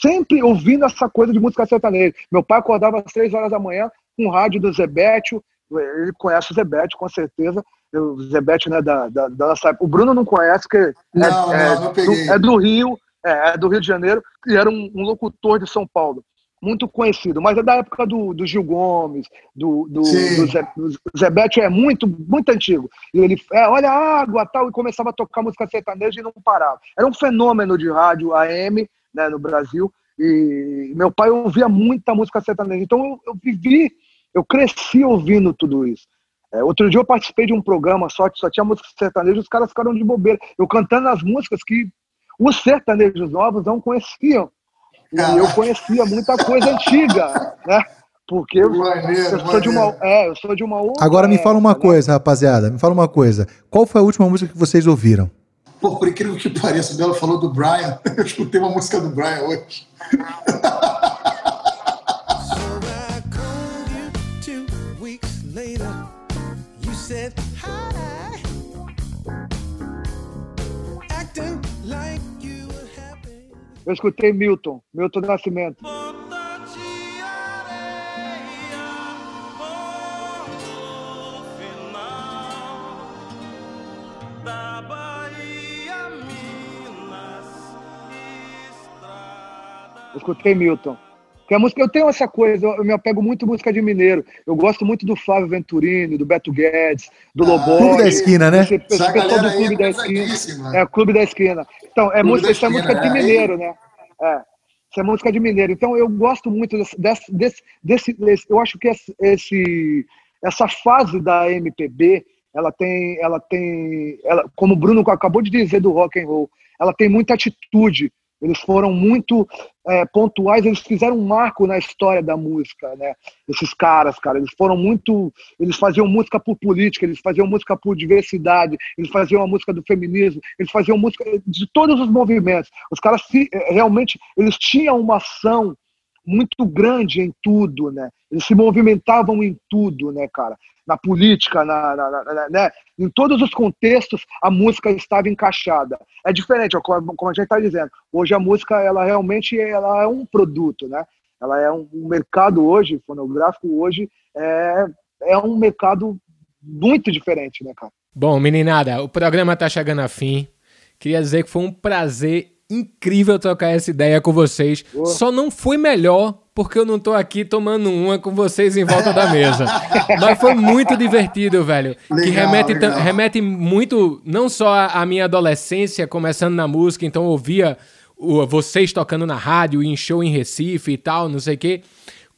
S4: sempre ouvindo essa coisa de música sertaneja. Meu pai acordava às três horas da manhã com o rádio do Zebetio, ele conhece o Zebetio, com certeza. O Zebetio, né, da, da, da nossa época. O Bruno não conhece, porque
S5: Não,
S4: é,
S5: não, não
S4: é,
S5: peguei.
S4: do, é do Rio, É, é do Rio de Janeiro, e era um, um locutor de São Paulo. Muito conhecido, mas é da época do, do Gil Gomes, do, do, do Zé, Zé Bétio, é muito, muito antigo. E ele, é, olha a água tal, e começava a tocar música sertaneja e não parava. Era um fenômeno de rádio AM né, no Brasil, e meu pai ouvia muita música sertaneja. Então eu, eu vivi, eu cresci ouvindo tudo isso. É, outro dia eu participei de um programa só que só tinha música sertaneja, os caras ficaram de bobeira. Eu cantando as músicas que os sertanejos novos não conheciam. E eu conhecia muita coisa antiga, né? Porque eu,
S5: Maneiro,
S4: eu sou de uma, é, eu sou de uma outra.
S3: Agora me fala uma
S4: época, né?
S3: coisa, rapaziada. Me fala uma coisa. Qual foi a última música que vocês ouviram?
S5: Pô, por incrível que pareça, o Belo falou do Brian. Eu escutei uma música do Brian hoje.
S4: Eu escutei Milton, Milton Nascimento. Eu escutei Milton. Que a música, eu tenho essa coisa, eu me apego muito à música de mineiro. Eu gosto muito do Flávio Venturini, do Beto Guedes, do Lobó.
S3: Clube da Esquina, né?
S4: Esse, esse
S5: Essa
S4: pessoal do Clube
S5: é
S4: da Esquina. É, Clube da Esquina. Então, é
S5: Clube
S4: música,
S5: da
S4: isso é música
S5: Esquina,
S4: de
S5: é,
S4: mineiro, né? É. Isso é música de mineiro. Então, eu gosto muito desse, desse, desse, desse- desse- eu acho que esse, esse- essa fase da MPB, ela tem, ela tem, ela, como o Bruno acabou de dizer do rock and roll, ela tem muita atitude. Eles foram muito é, pontuais, eles fizeram um marco na história da música, né? Esses caras, cara, eles foram muito, eles faziam música por política, eles faziam música por diversidade, eles faziam a música do feminismo, eles faziam música de todos os movimentos. Os caras se- eh, realmente, eles tinham uma ação muito grande em tudo, né? Eles se movimentavam em tudo, né, cara? Na política, na, na- na- na- né? Em todos os contextos, a música estava encaixada. É diferente, ó, como como a gente está dizendo. Hoje a música, ela realmente ela é um produto, né? Ela é um, um mercado hoje, fonográfico hoje, é, é um mercado muito diferente, né, cara?
S2: Bom, meninada, o programa tá chegando a fim. Queria dizer que foi um prazer incrível trocar essa ideia com vocês. Só não foi melhor porque eu não tô aqui tomando uma com vocês em volta da mesa. Mas foi muito divertido, velho. que
S5: Legal,
S2: remete, tam-
S5: legal.
S2: remete muito, não só à minha adolescência, começando na música, então eu ouvia vocês tocando na rádio, em show em Recife e tal, não sei o quê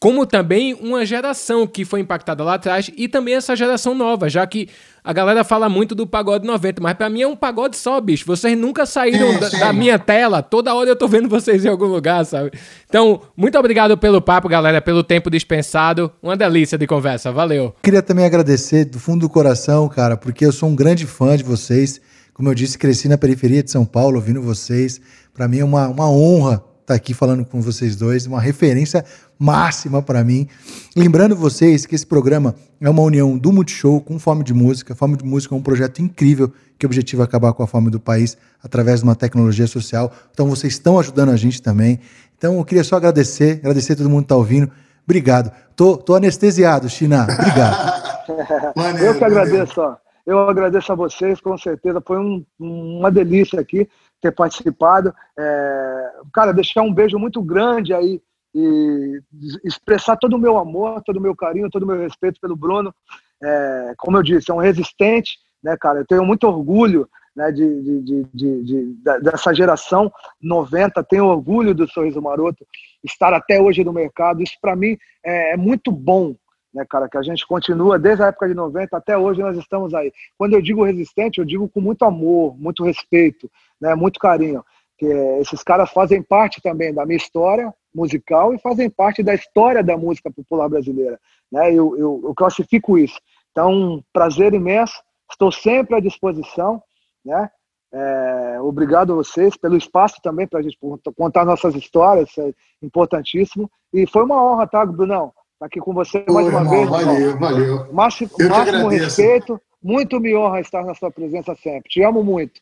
S2: como também uma geração que foi impactada lá atrás e também essa geração nova, já que a galera fala muito do pagode 90, mas pra mim é um pagode só, bicho. Vocês nunca saíram da, da minha tela, toda hora eu tô vendo vocês em algum lugar, sabe? Então, muito obrigado pelo papo, galera, pelo tempo dispensado. Uma delícia de conversa, valeu.
S3: Queria também agradecer do fundo do coração, cara, porque eu sou um grande fã de vocês. Como eu disse, cresci na periferia de São Paulo ouvindo vocês. Para mim é uma, uma honra estar aqui falando com vocês dois, uma referência máxima para mim. Lembrando vocês que esse programa é uma união do Multishow com Fome de Música. Fome de Música é um projeto incrível que objetiva acabar com a fome do país através de uma tecnologia social. Então vocês estão ajudando a gente também. Então eu queria só agradecer, agradecer a todo mundo que está ouvindo. Obrigado. Tô, tô anestesiado, China. Obrigado.
S5: Maneiro,
S4: Eu que agradeço, ó. Eu agradeço a vocês, com certeza. Foi um- uma delícia aqui ter participado. É, cara, deixar um beijo muito grande aí e expressar todo o meu amor, todo o meu carinho, todo o meu respeito pelo Bruno. É, como eu disse, é um resistente, né, cara? Eu tenho muito orgulho né, de, de- de- de- dessa geração 90, tenho orgulho do Sorriso Maroto, estar até hoje no mercado. Isso, para mim, é, é muito bom, né, cara, que a gente continua desde a época de 90 até hoje nós estamos aí. Quando eu digo resistente, eu digo com muito amor, muito respeito, né, muito carinho. Que esses caras fazem parte também da minha história musical e fazem parte da história da música popular brasileira, né? Eu, eu, eu classifico isso. Então, prazer imenso. Estou sempre à disposição, né? É, obrigado a vocês pelo espaço também para a gente contar nossas histórias, é importantíssimo. E foi uma honra, tá, Brunão? Estar aqui com você mais
S5: Ô,
S4: uma
S5: irmão,
S4: vez.
S5: valeu,
S4: irmão.
S5: valeu.
S4: Máximo, máximo respeito. Muito me honra estar na sua presença sempre. Te amo muito.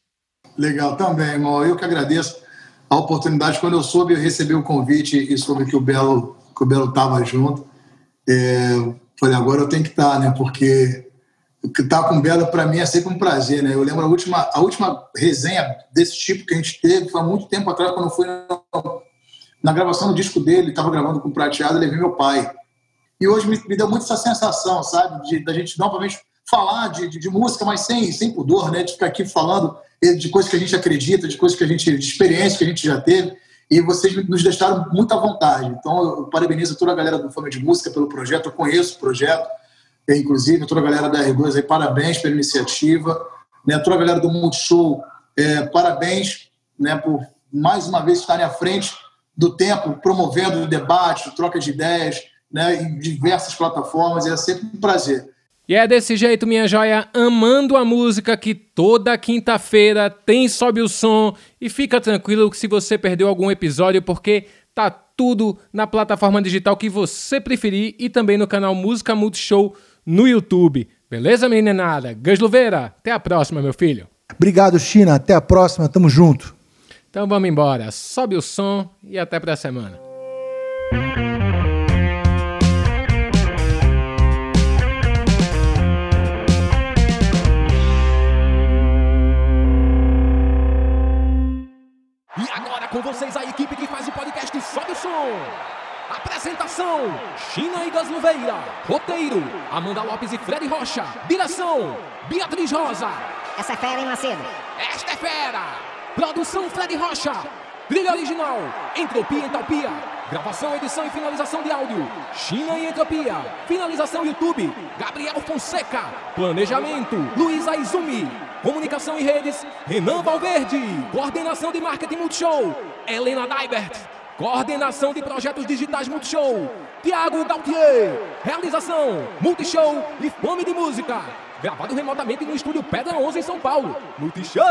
S5: Legal, também, irmão. Eu que agradeço a oportunidade. Quando eu soube, eu recebi o convite e soube que o Belo que o Belo estava junto. É, falei, agora eu tenho que estar, né? Porque estar com o Belo para mim é sempre um prazer, né? Eu lembro a última, a última resenha desse tipo que a gente teve foi há muito tempo atrás, quando eu fui na, na gravação do disco dele, estava gravando com o Prateado, levei meu pai. E hoje me, me deu muito essa sensação, sabe? De, da gente novamente falar de, de, de, música, mas sem, sem pudor, né? De ficar aqui falando de coisas que a gente acredita, de coisas que a gente, de experiências que a gente já teve. E vocês nos deixaram muito à vontade. Então, eu parabenizo toda a galera do Fama de Música pelo projeto. Eu conheço o projeto, inclusive toda a galera da R2 aí, parabéns pela iniciativa. Né? Toda a galera do Multishow, é, parabéns né, por mais uma vez estarem à frente do tempo, promovendo o debate, troca de ideias, né, em diversas plataformas. E é sempre um prazer.
S9: E é desse jeito, minha joia, amando a música que toda quinta-feira tem Sobe o Som. E fica tranquilo que se você perdeu algum episódio, porque tá tudo na plataforma digital que você preferir e também no canal Música Multishow no YouTube. Beleza, meninada? Gus Luveira, até a próxima, meu filho.
S3: Obrigado, China. Até a próxima. Tamo junto.
S9: Então vamos embora. Sobe o som e até pra semana.
S2: Com vocês a equipe que faz o podcast Sobe o Som. Apresentação: China e Gasluveira. Roteiro: Amanda Lopes e Fred Rocha. Direção: Beatriz Rosa.
S10: Essa é fera, hein, Macedo?
S2: Esta é fera. Produção: Fred Rocha. Trilha original: Entropia e Entalpia. Gravação, edição e finalização de áudio: China e Entropia. Finalização YouTube: Gabriel Fonseca. Planejamento: Luiz Aizumi. Comunicação e redes, Renan Valverde. Coordenação de marketing Multishow, Helena Daibert. Coordenação de projetos digitais Multishow, Tiago Gautier. Realização, Multishow e Fome de Música. Gravado remotamente no estúdio Pedra 11 em São Paulo. Multishow!